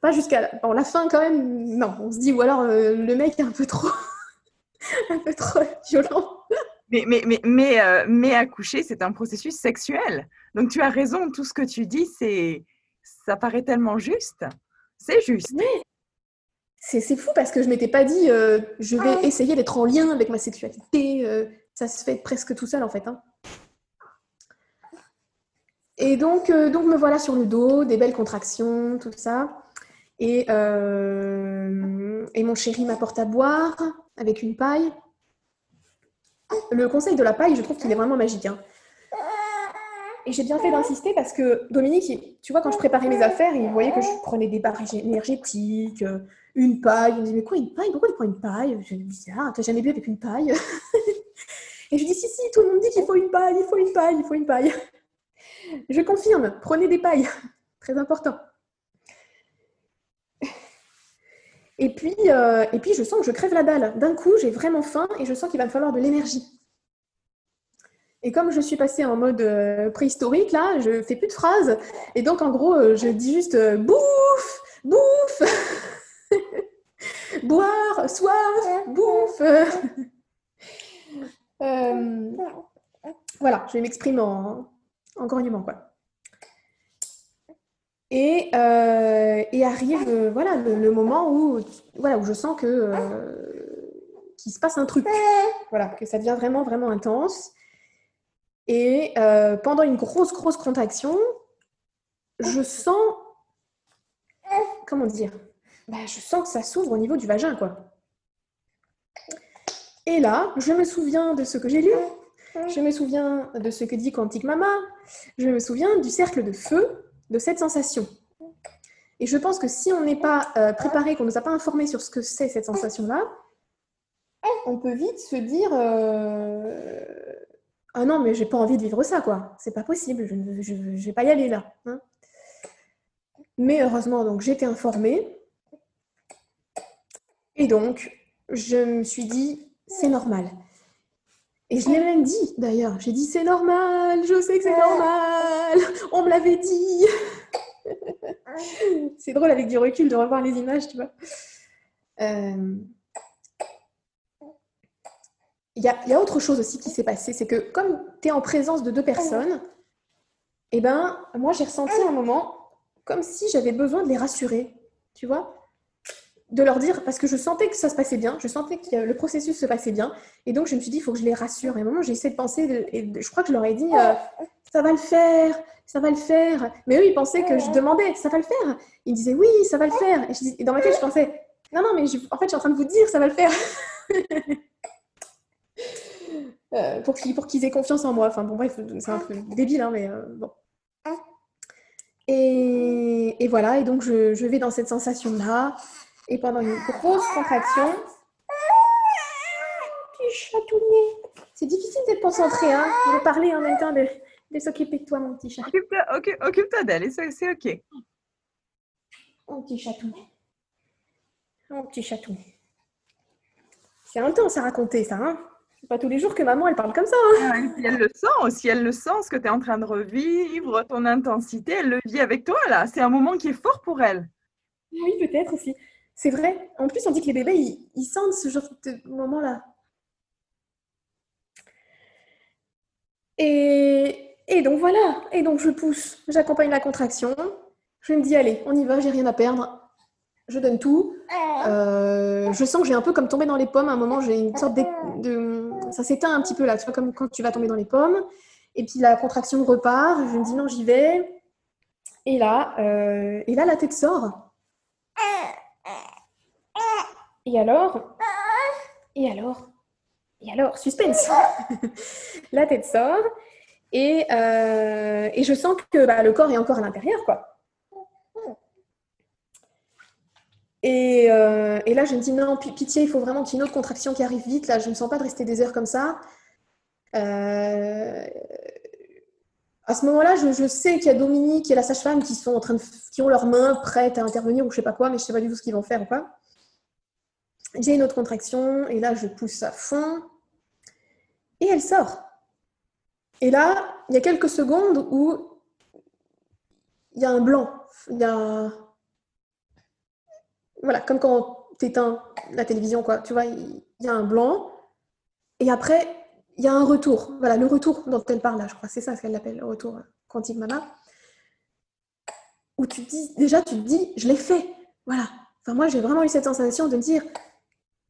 Pas jusqu'à la... Bon, la fin quand même, non, on se dit, ou alors euh, le mec est un peu trop... un peu trop violent. Mais, mais, mais, mais, euh, mais accoucher, c'est un processus sexuel. Donc tu as raison, tout ce que tu dis, c'est ça paraît tellement juste. C'est juste. C'est fou parce que je m'étais pas dit euh, je vais essayer d'être en lien avec ma sexualité. euh, ça se fait presque tout seul en fait. hein. Et donc, donc me voilà sur le dos, des belles contractions, tout ça. Et, euh, et mon chéri m'apporte à boire avec une paille. Le conseil de la paille, je trouve qu'il est vraiment magique. hein. Et j'ai bien fait d'insister parce que Dominique, tu vois, quand je préparais mes affaires, il voyait que je prenais des barres énergétiques, euh, une paille. Il me dit, mais quoi, une paille? Pourquoi tu prends une paille? Je lui dis, ah, t'as jamais bu avec une paille? Et je lui dis, si, si, tout le monde dit qu'il faut une paille, il faut une paille, il faut une paille. Je confirme, prenez des pailles. Très important. Et puis, euh, et puis, je sens que je crève la dalle. D'un coup, j'ai vraiment faim et je sens qu'il va me falloir de l'énergie. Et comme je suis passée en mode euh, préhistorique, là, je fais plus de phrases. Et donc, en gros, euh, je dis juste bouffe, bouffe, boire, soif, bouffe. Voilà, je m'exprime en, en grognement, quoi. Et, euh, et arrive euh, voilà, le, moment où, voilà, où je sens que, euh, qu'il se passe un truc. Voilà, que ça devient vraiment, intense. Et pendant une grosse, grosse contraction, je sens. Comment dire Bah, Je sens que ça s'ouvre au niveau du vagin, quoi. Et là, je me souviens de ce que j'ai lu, je me souviens de ce que dit Quantique Mama, je me souviens du cercle de feu, de cette sensation. Et je pense que si on n'est pas euh, préparé, qu'on ne nous a pas informé sur ce que c'est cette sensation-là, on peut vite se dire euh, Ah non, mais j'ai pas envie de vivre ça, quoi. C'est pas possible, je ne vais pas y aller là. hein. Mais heureusement, donc j'étais informée. Et donc, je me suis dit C'est normal. Et je l'ai même dit d'ailleurs. J'ai dit C'est normal, je sais que c'est normal. On me l'avait dit. c'est drôle avec du recul de revoir les images, tu vois. Euh, Il y, a, il y a autre chose aussi qui s'est passé, c'est que comme tu es en présence de deux personnes, eh ben, moi j'ai ressenti un moment comme si j'avais besoin de les rassurer, tu vois de leur dire, parce que je sentais que ça se passait bien, je sentais que le processus se passait bien, et donc je me suis dit, il faut que je les rassure. Et à un moment, j'ai essayé de penser, et je crois que je leur ai dit, euh, ça va le faire, ça va le faire. Mais eux, ils pensaient que je demandais, ça va le faire? Ils disaient, oui, ça va le faire. Et, dans ma tête, je pensais, non, non, mais je- en fait, je suis en train de vous dire, ça va le faire. Euh, pour qu'ils aient confiance en moi. Enfin bon, bref, c'est un peu débile, hein, mais euh, bon. Et, et voilà, et donc je, je vais dans cette sensation-là. Et pendant une grosse contraction, petit chatounet. C'est difficile d'être concentré, hein, de parler en même temps, de, de s'occuper de toi, mon petit chat. Occupe-toi occupe- d'elle, c'est OK. Mon petit chatounet. Mon petit chatounet. C'est intense à raconter, ça, hein. C'est pas tous les jours que maman, elle parle comme ça, hein. Ah, Et puis elle le sent aussi, elle le sent, ce que tu es en train de revivre, ton intensité, elle le vit avec toi là. C'est un moment qui est fort pour elle. Oui, peut-être aussi. C'est vrai. En plus, on dit que les bébés, ils, sentent ce genre de moment-là. Et, et donc voilà. Et donc je pousse, j'accompagne la contraction. Je me dis, allez, on y va, j'ai rien à perdre. Je donne tout. Euh, je sens que j'ai un peu comme tombé dans les pommes. À un moment, j'ai une sorte de, de- Ça s'éteint un petit peu là, tu vois, comme quand tu vas tomber dans les pommes. Et puis la contraction repart. Je me dis, non, j'y vais. Et là, euh, et là, la tête sort. Et alors? Et alors? Et alors Suspense La tête sort et, euh, et je sens que bah, le corps est encore à l'intérieur, quoi. Et, euh, et là, je me dis non, pi- pitié, il faut vraiment qu'il y ait une autre contraction qui arrive vite. Là, je ne me sens pas de rester des heures comme ça. Euh, à ce moment-là, je, je sais qu'il y a Dominique et la sage-femme qui sont en train de, qui ont leurs mains prêtes à intervenir ou je sais pas quoi, mais je sais pas du tout ce qu'ils vont faire ou quoi. J'ai une autre contraction et là, je pousse à fond et elle sort. Et là, il y a quelques secondes où il y a un blanc. Il y a voilà, comme quand tu éteins la télévision, quoi. Tu vois, il y a un blanc. Et après, il y a un retour. Voilà, le retour dont elle parle là, je crois. C'est ça ce qu'elle appelle le retour quantique mama. Où tu dis, déjà, tu te dis, je l'ai fait. Voilà. Enfin, moi, j'ai vraiment eu cette sensation de dire,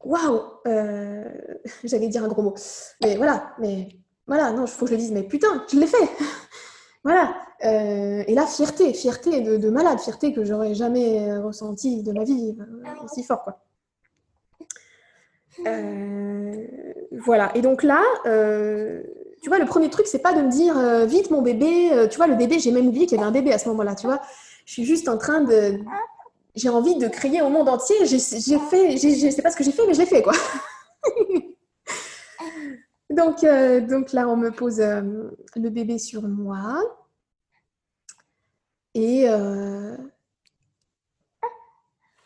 waouh, euh, j'allais dire un gros mot. Mais voilà, mais voilà, non, il faut que je le dise, mais putain, je l'ai fait. voilà. Euh, et là, fierté, fierté de, de malade, fierté que j'aurais jamais ressenti de ma vie euh, aussi fort, quoi. Voilà. Et donc là, tu vois, le premier truc, c'est pas de me dire vite mon bébé. tu vois, le bébé, j'ai même oublié qu'il y avait un bébé à ce moment-là. Tu vois, je suis juste en train de. J'ai envie de crier au monde entier. J'ai fait, je sais pas ce que j'ai fait, mais je l'ai fait quoi. donc, donc là, on me pose le bébé sur moi. Et,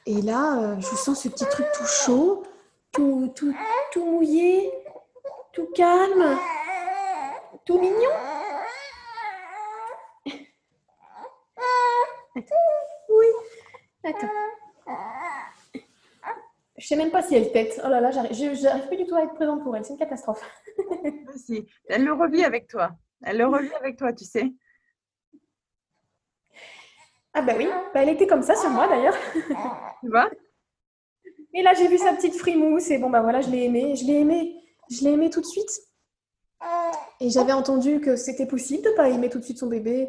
et là, je sens ce petit truc tout chaud tout, tout, tout mouillé, tout calme, tout mignon. attends. Je sais même pas si elle tête. Oh là là, j'arrive plus du tout à être présente pour elle. C'est une catastrophe. si. Elle le revit avec toi. Elle le revit avec toi, tu sais. Ah bah oui, bah, elle était comme ça sur moi d'ailleurs. Tu vois? Et là, j'ai vu sa petite frimousse et bon, bah voilà, je l'ai aimée. Je l'ai aimée. Je l'ai aimée tout de suite. Et j'avais entendu que c'était possible de ne pas aimer tout de suite son bébé,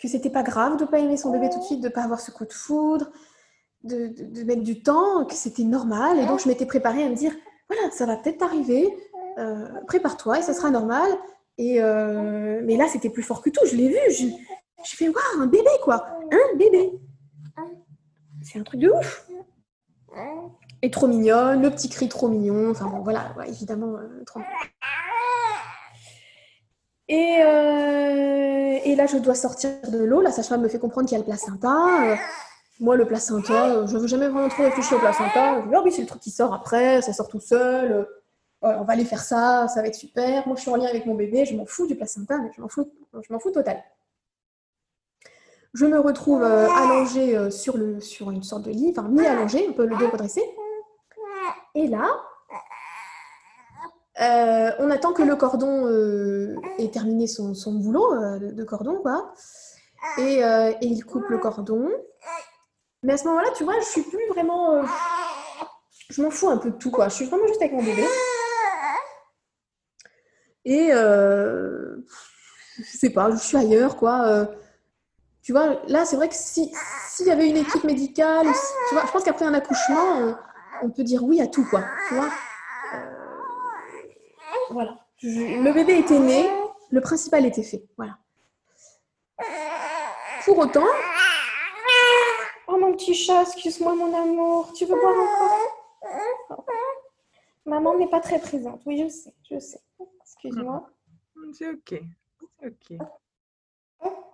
que c'était pas grave de pas aimer son bébé tout de suite, de pas avoir ce coup de foudre, de, mettre du temps, que c'était normal. Et donc, je m'étais préparée à me dire, voilà, ça va peut-être arriver, euh, prépare-toi et ça sera normal. Et euh, mais là, c'était plus fort que tout, je l'ai vu. Je, je fais, waouh, un bébé, quoi. Un bébé. C'est un truc de ouf est trop mignonne, le petit cri trop mignon, enfin bon, voilà, évidemment, euh, trop et, euh, et, là, je dois sortir de l'eau. La sage-femme me fait comprendre qu'il y a le placenta. Euh, moi, le placenta, je ne veux jamais vraiment trop réfléchir au placenta. Je dis, oh oui, c'est le truc qui sort après, ça sort tout seul. on va aller faire ça, ça va être super. Moi, je suis en lien avec mon bébé, je m'en fous du placenta, mais je m'en fous, je m'en fous total. Je me retrouve allongée sur, une sorte de lit, enfin mi-allongée, un peu le dos. Et là, euh, on attend que le cordon euh, ait terminé son, boulot euh, de cordon, quoi. Et, il coupe le cordon. Mais à ce moment-là, tu vois, je suis plus vraiment. je m'en fous un peu de tout, quoi. Je suis vraiment juste avec mon bébé. Et je sais pas, je suis ailleurs, quoi. tu vois, là, c'est vrai que s'il y avait une équipe médicale, tu vois, je pense qu'après un accouchement, on peut dire oui à tout, quoi. Tu vois voilà. le bébé était né, le principal était fait. Voilà. Pour autant, oh mon petit chat, excuse-moi mon amour, tu veux boire encore? Maman n'est pas très présente. Oui, je sais, je sais. Excuse-moi. C'est ok. C'est ok.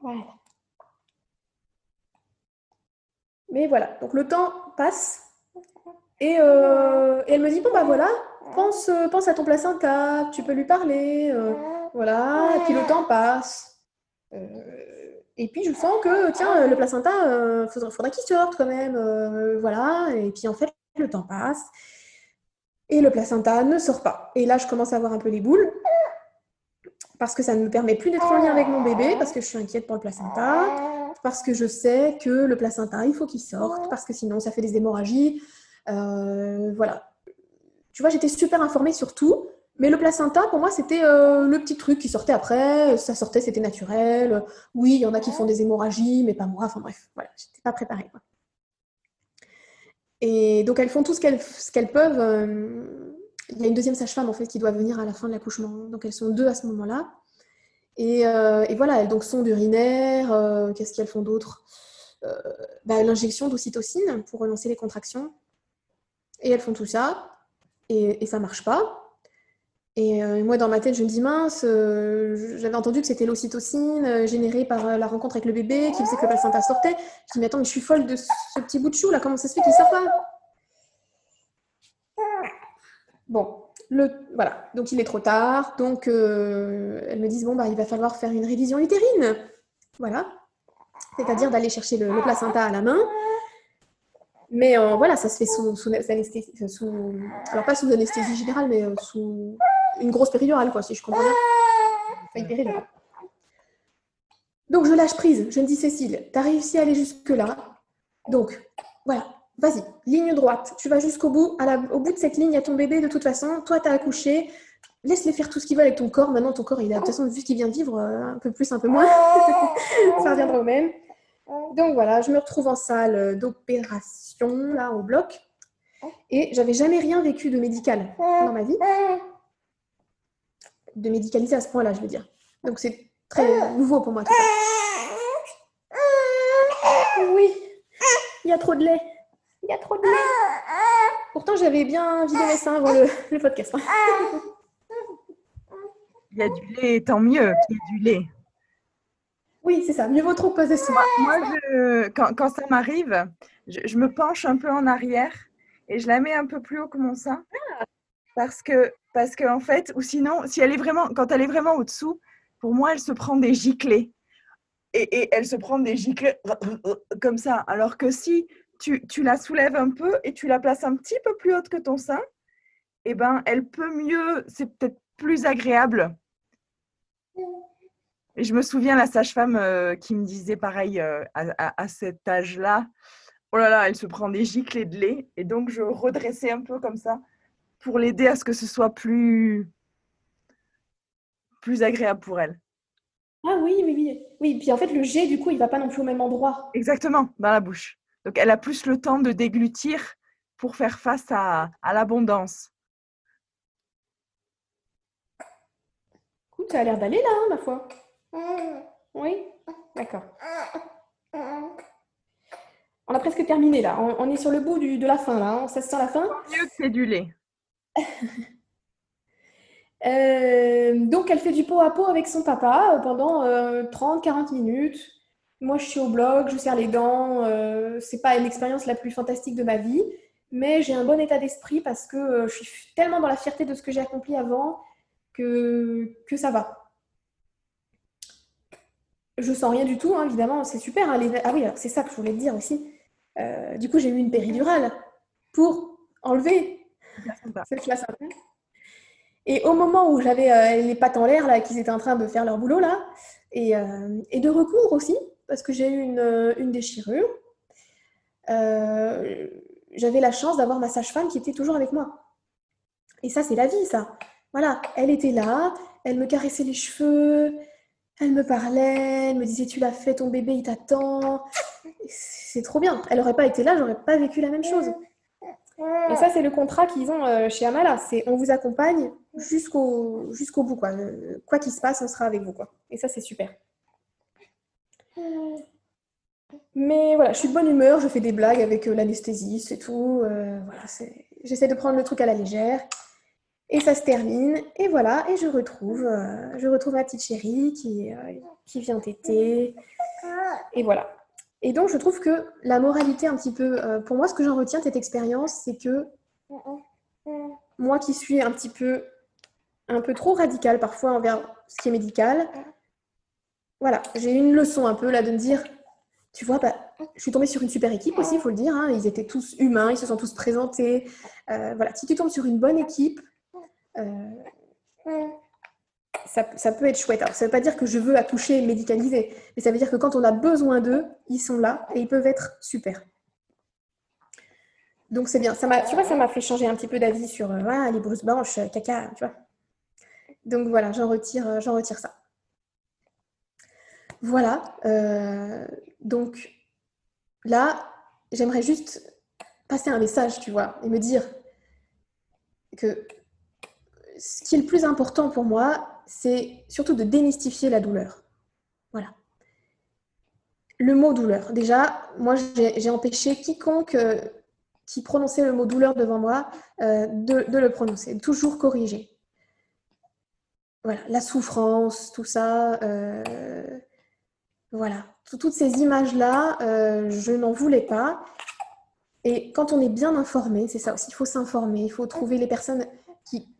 Voilà. Mais voilà, donc le temps passe euh, et, elle me dit bon bah voilà, pense, euh, pense à ton placenta, tu peux lui parler, euh, voilà. Et puis le temps passe. et puis je sens que tiens le placenta, il faudra, qu'il sorte quand même, voilà. Et puis en fait le temps passe et le placenta ne sort pas. Et là je commence à avoir un peu les boules parce que ça ne me permet plus d'être en lien avec mon bébé parce que je suis inquiète pour le placenta parce que je sais que le placenta, il faut qu'il sorte, parce que sinon ça fait des hémorragies, euh, voilà. Tu vois, j'étais super informée sur tout. Mais le placenta, pour moi, c'était euh, le petit truc qui sortait après. Ça sortait, c'était naturel. Oui, il y en a qui font des hémorragies, mais pas moi. Enfin bref, voilà, j'étais pas préparée. Et donc, elles font tout ce qu'elles peuvent. Euh, il y a une deuxième sage-femme, en fait, qui doit venir à la fin de l'accouchement. Donc, elles sont deux à ce moment-là. Et, voilà, elles donc sont urinaires. Qu'est-ce qu'elles font d'autre? Bah, L'injection d'ocytocine pour relancer les contractions. Et elles font tout ça, et, et ça marche pas. Et euh, moi, dans ma tête, je me dis mince, euh, j'avais entendu que c'était l'ocytocine euh, générée par la rencontre avec le bébé qui faisait que le placenta sortait. Je dis mais attends, je suis folle de ce petit bout de chou là, comment ça se fait qu'il sort pas? Bon, le, voilà, donc il est trop tard. Donc elles me disent bon, bah, il va falloir faire une révision utérine. Voilà, c'est-à-dire d'aller chercher le placenta à la main mais euh, voilà, ça se fait sous, anesthésie, sous, alors pas sous anesthésie générale, mais euh, sous une grosse péridurale, quoi, si je comprends bien. Donc, je lâche prise. Je me dis, Cécile, tu as réussi à aller jusque-là. Donc, voilà, vas-y, ligne droite. Tu vas jusqu'au bout. Au bout de cette ligne, il y a ton bébé de toute façon. Toi, tu as accouché. Laisse-les faire tout ce qu'ils veulent avec ton corps. Maintenant, ton corps, il a, de toute façon, vu qu'il vient de vivre, euh, un peu plus, un peu moins. Ça reviendra au même. Donc voilà, je me retrouve en salle d'opération, là, au bloc. Et j'avais jamais rien vécu de médical dans ma vie. De médicaliser à ce point-là, je veux dire. Donc c'est très nouveau pour moi. Tout. Oui, il y a trop de lait. Il y a trop de lait. Pourtant, j'avais bien vidé mes seins avant le, podcast. Hein. Il y a du lait, tant mieux qu'il y ait du lait. Oui, c'est ça. Mieux vaut trop poser ça. Moi, quand, ça m'arrive, je, me penche un peu en arrière et je la mets un peu plus haut que mon sein. Parce que, parce que en fait, ou sinon, si elle est vraiment, quand elle est vraiment au-dessous, pour moi, elle se prend des giclées. Et, et, elle se prend des giclées comme ça. Alors que si tu, tu, la soulèves un peu et tu la places un petit peu plus haute que ton sein, eh ben, elle peut mieux, c'est peut-être plus agréable je me souviens la sage-femme euh, qui me disait pareil euh, à, cet âge-là, oh là là, elle se prend des giclées de lait. Et donc je redressais un peu comme ça pour l'aider à ce que ce soit plus, plus agréable pour elle. Ah oui, oui, oui. Oui, puis en fait, le jet, du coup, il va pas non plus au même endroit. Exactement, dans la bouche. Donc elle a plus le temps de déglutir pour faire face à, à l'abondance. Écoute, ça a l'air d'aller là, hein, ma foi. Oui? D'accord. On a presque terminé là. On, est sur le bout de la fin là. Ça se sent la fin? Mieux que c'est du lait. Euh, donc elle fait du pot à pot avec son papa pendant 30-40 euh, minutes. Moi je suis au blog, je serre les dents. Euh, c'est pas une expérience la plus fantastique de ma vie, mais j'ai un bon état d'esprit parce que je suis tellement dans la fierté de ce que j'ai accompli avant que, que ça va. Je sens rien du tout, hein, évidemment, c'est super. Hein, ah oui, c'est ça que je voulais te dire aussi. Euh, du coup, j'ai eu une péridurale pour enlever cette classe. Et au moment où j'avais euh, les pattes en l'air, là, qu'ils étaient en train de faire leur boulot, là, et, euh, de recoudre aussi, parce que j'ai eu une, une déchirure, j'avais la chance d'avoir ma sage-femme qui était toujours avec moi. Et ça, c'est la vie, ça. Voilà, elle était là, elle me caressait les cheveux, elle me parlait, elle me disait tu l'as fait, ton bébé il t'attend. C'est trop bien. Elle n'aurait pas été là, j'aurais pas vécu la même chose. Et ça, c'est le contrat qu'ils ont euh, chez Amala. C'est on vous accompagne jusqu'au bout. Quoi euh, quoi qu'il se passe, on sera avec vous. Quoi. Et ça, c'est super. Mais voilà, je suis de bonne humeur, je fais des blagues avec euh, l'anesthésie, c'est tout. voilà, J'essaie de prendre le truc à la légère. Et ça se termine, et voilà, et je retrouve, euh, je retrouve ma petite chérie qui, euh, qui vient téter. Et voilà. Et donc, je trouve que la moralité, un petit peu, euh, pour moi, ce que j'en retiens de cette expérience, c'est que moi qui suis un petit peu, un peu trop radicale parfois envers ce qui est médical, voilà, j'ai une leçon un peu là de me dire, tu vois, bah, je suis tombée sur une super équipe aussi, il faut le dire. Hein, ils étaient tous humains, ils se sont tous présentés. voilà, si tu tombes sur une bonne équipe, euh, ça, peut être chouette. Alors, ça ne veut pas dire que je veux accoucher médicalisé, mais ça veut dire que quand on a besoin d'eux, ils sont là et ils peuvent être super. Donc c'est bien. Tu vois, ça m'a fait changer un petit peu d'avis sur euh, les brousses blanches, euh, caca, tu vois. Donc voilà, j'en retire, j'en retire ça. Voilà. donc là, j'aimerais juste passer un message, tu vois, et me dire que ce qui est le plus important pour moi, c'est surtout de démystifier la douleur. Voilà. Le mot douleur. Déjà, moi, j'ai empêché quiconque euh, qui prononçait le mot douleur devant moi euh, de, le prononcer, toujours corriger. Voilà, la souffrance, tout ça. Euh, voilà, toutes ces images-là, je n'en voulais pas. Et quand on est bien informé, c'est ça aussi, il faut s'informer, il faut trouver les personnes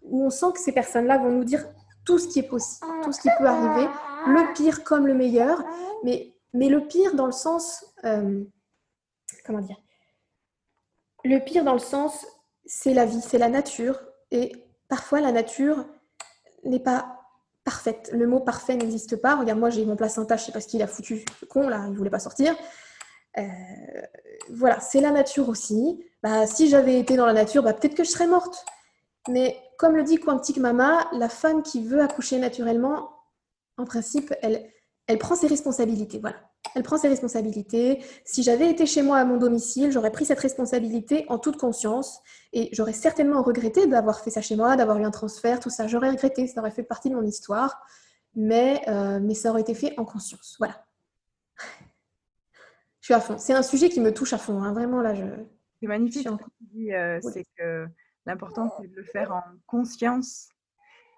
où on sent que ces personnes-là vont nous dire tout ce qui est possible, tout ce qui peut arriver, le pire comme le meilleur, mais, le pire dans le sens, euh, comment dire, le pire dans le sens, c'est la vie, c'est la nature, et parfois la nature, n'est pas parfaite. Le mot parfait n'existe pas. Regarde, moi, j'ai mon placenta, je sais pas ce qu'il a foutu, con, là, il voulait pas sortir. Euh, voilà, c'est la nature aussi. Bah, si j'avais été dans la nature, bah, peut-être que je serais morte. Mais comme le dit Quantique Mama, la femme qui veut accoucher naturellement, en principe, elle, elle prend ses responsabilités. Voilà. Elle prend ses responsabilités. Si j'avais été chez moi à mon domicile, j'aurais pris cette responsabilité en toute conscience et j'aurais certainement regretté d'avoir fait ça chez moi, d'avoir eu un transfert, tout ça. J'aurais regretté, ça aurait fait partie de mon histoire, mais, euh, mais ça aurait été fait en conscience. Voilà. Je suis à fond. C'est un sujet qui me touche à fond. Hein. Vraiment, là, je. C'est magnifique. Euh, c'est que l'important, c'est de le faire en conscience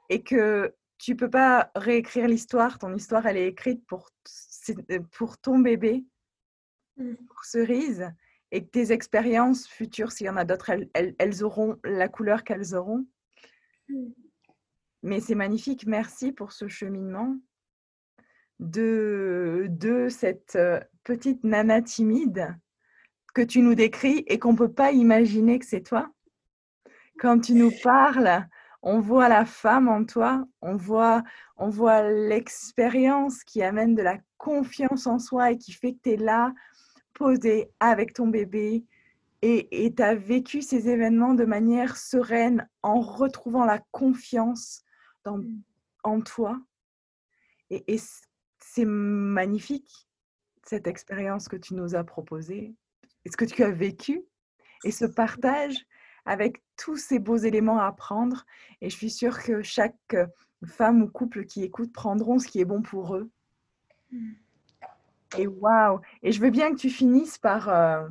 et que tu peux pas réécrire l'histoire. Ton histoire, elle est écrite pour, euh, pour ton bébé, mmh. pour Cerise, et que tes expériences futures, s'il y en a d'autres, elles, elles, auront la couleur qu'elles auront. Mmh. Mais c'est magnifique. Merci pour ce cheminement de, de cette euh, petite nana timide que tu nous décris et qu'on ne peut pas imaginer que c'est toi. Quand tu nous parles on voit la femme en toi, on voit, on voit l'expérience qui amène de la confiance en soi et qui fait que tu es là, posé avec ton bébé et tu as vécu ces événements de manière sereine en retrouvant la confiance dans, mmh. en toi. Et, et c'est magnifique, cette expérience que tu nous as proposée, et ce que tu as vécu, et ce partage avec tous ces beaux éléments à apprendre. Et je suis sûre que chaque euh, femme ou couple qui écoute prendront ce qui est bon pour eux. Mmh. Et waouh Et je veux bien que tu finisses par euh,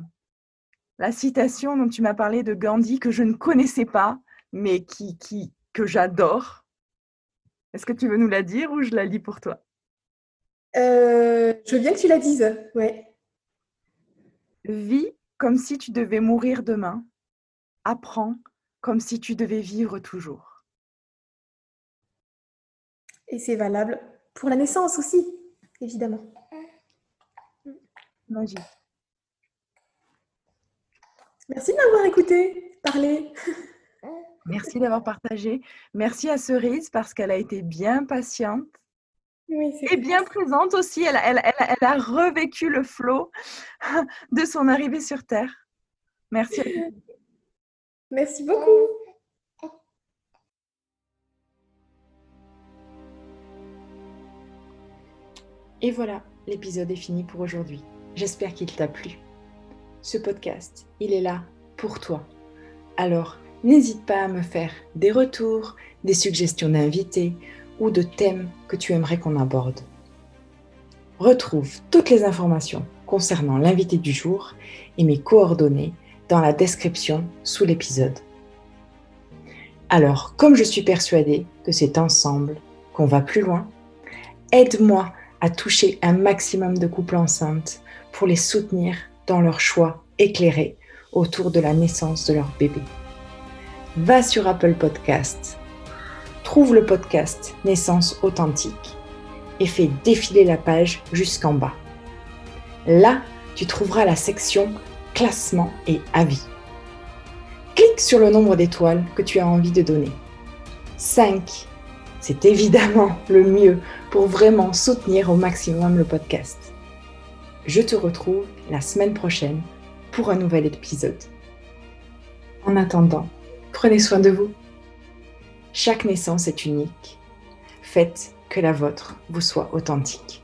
la citation dont tu m'as parlé de Gandhi que je ne connaissais pas, mais qui, qui que j'adore. Est-ce que tu veux nous la dire ou je la lis pour toi? Euh, Je veux bien que tu la dises. Ouais. Vis comme si tu devais mourir demain apprends comme si tu devais vivre toujours. Et c'est valable pour la naissance aussi, évidemment. Magie. Merci de m'avoir écouté, parler. Merci d'avoir partagé. Merci à Cerise parce qu'elle a été bien patiente. et bien présente aussi. Elle, elle, a revécu le flot de son arrivée sur Terre. Merci. Merci beaucoup. Et voilà, l'épisode est fini pour aujourd'hui. J'espère qu'il t'a plu. Ce podcast, il est là pour toi. Alors, n'hésite pas à me faire des retours, des suggestions d'invités ou de thèmes que tu aimerais qu'on aborde. Retrouve toutes les informations concernant l'invité du jour et mes coordonnées dans la description sous l'épisode. Alors, comme je suis persuadée que c'est ensemble qu'on va plus loin, aide-moi à toucher un maximum de couples enceintes pour les soutenir dans leur choix éclairé autour de la naissance de leur bébé. Va sur Apple Podcast, trouve le podcast Naissance authentique et fais défiler la page jusqu'en bas. Là, tu trouveras la section classement et avis. Clique sur le nombre d'étoiles que tu as envie de donner. 5. C'est évidemment le mieux pour vraiment soutenir au maximum le podcast. Je te retrouve la semaine prochaine pour un nouvel épisode. En attendant, prenez soin de vous. Chaque naissance est unique. Faites que la vôtre vous soit authentique.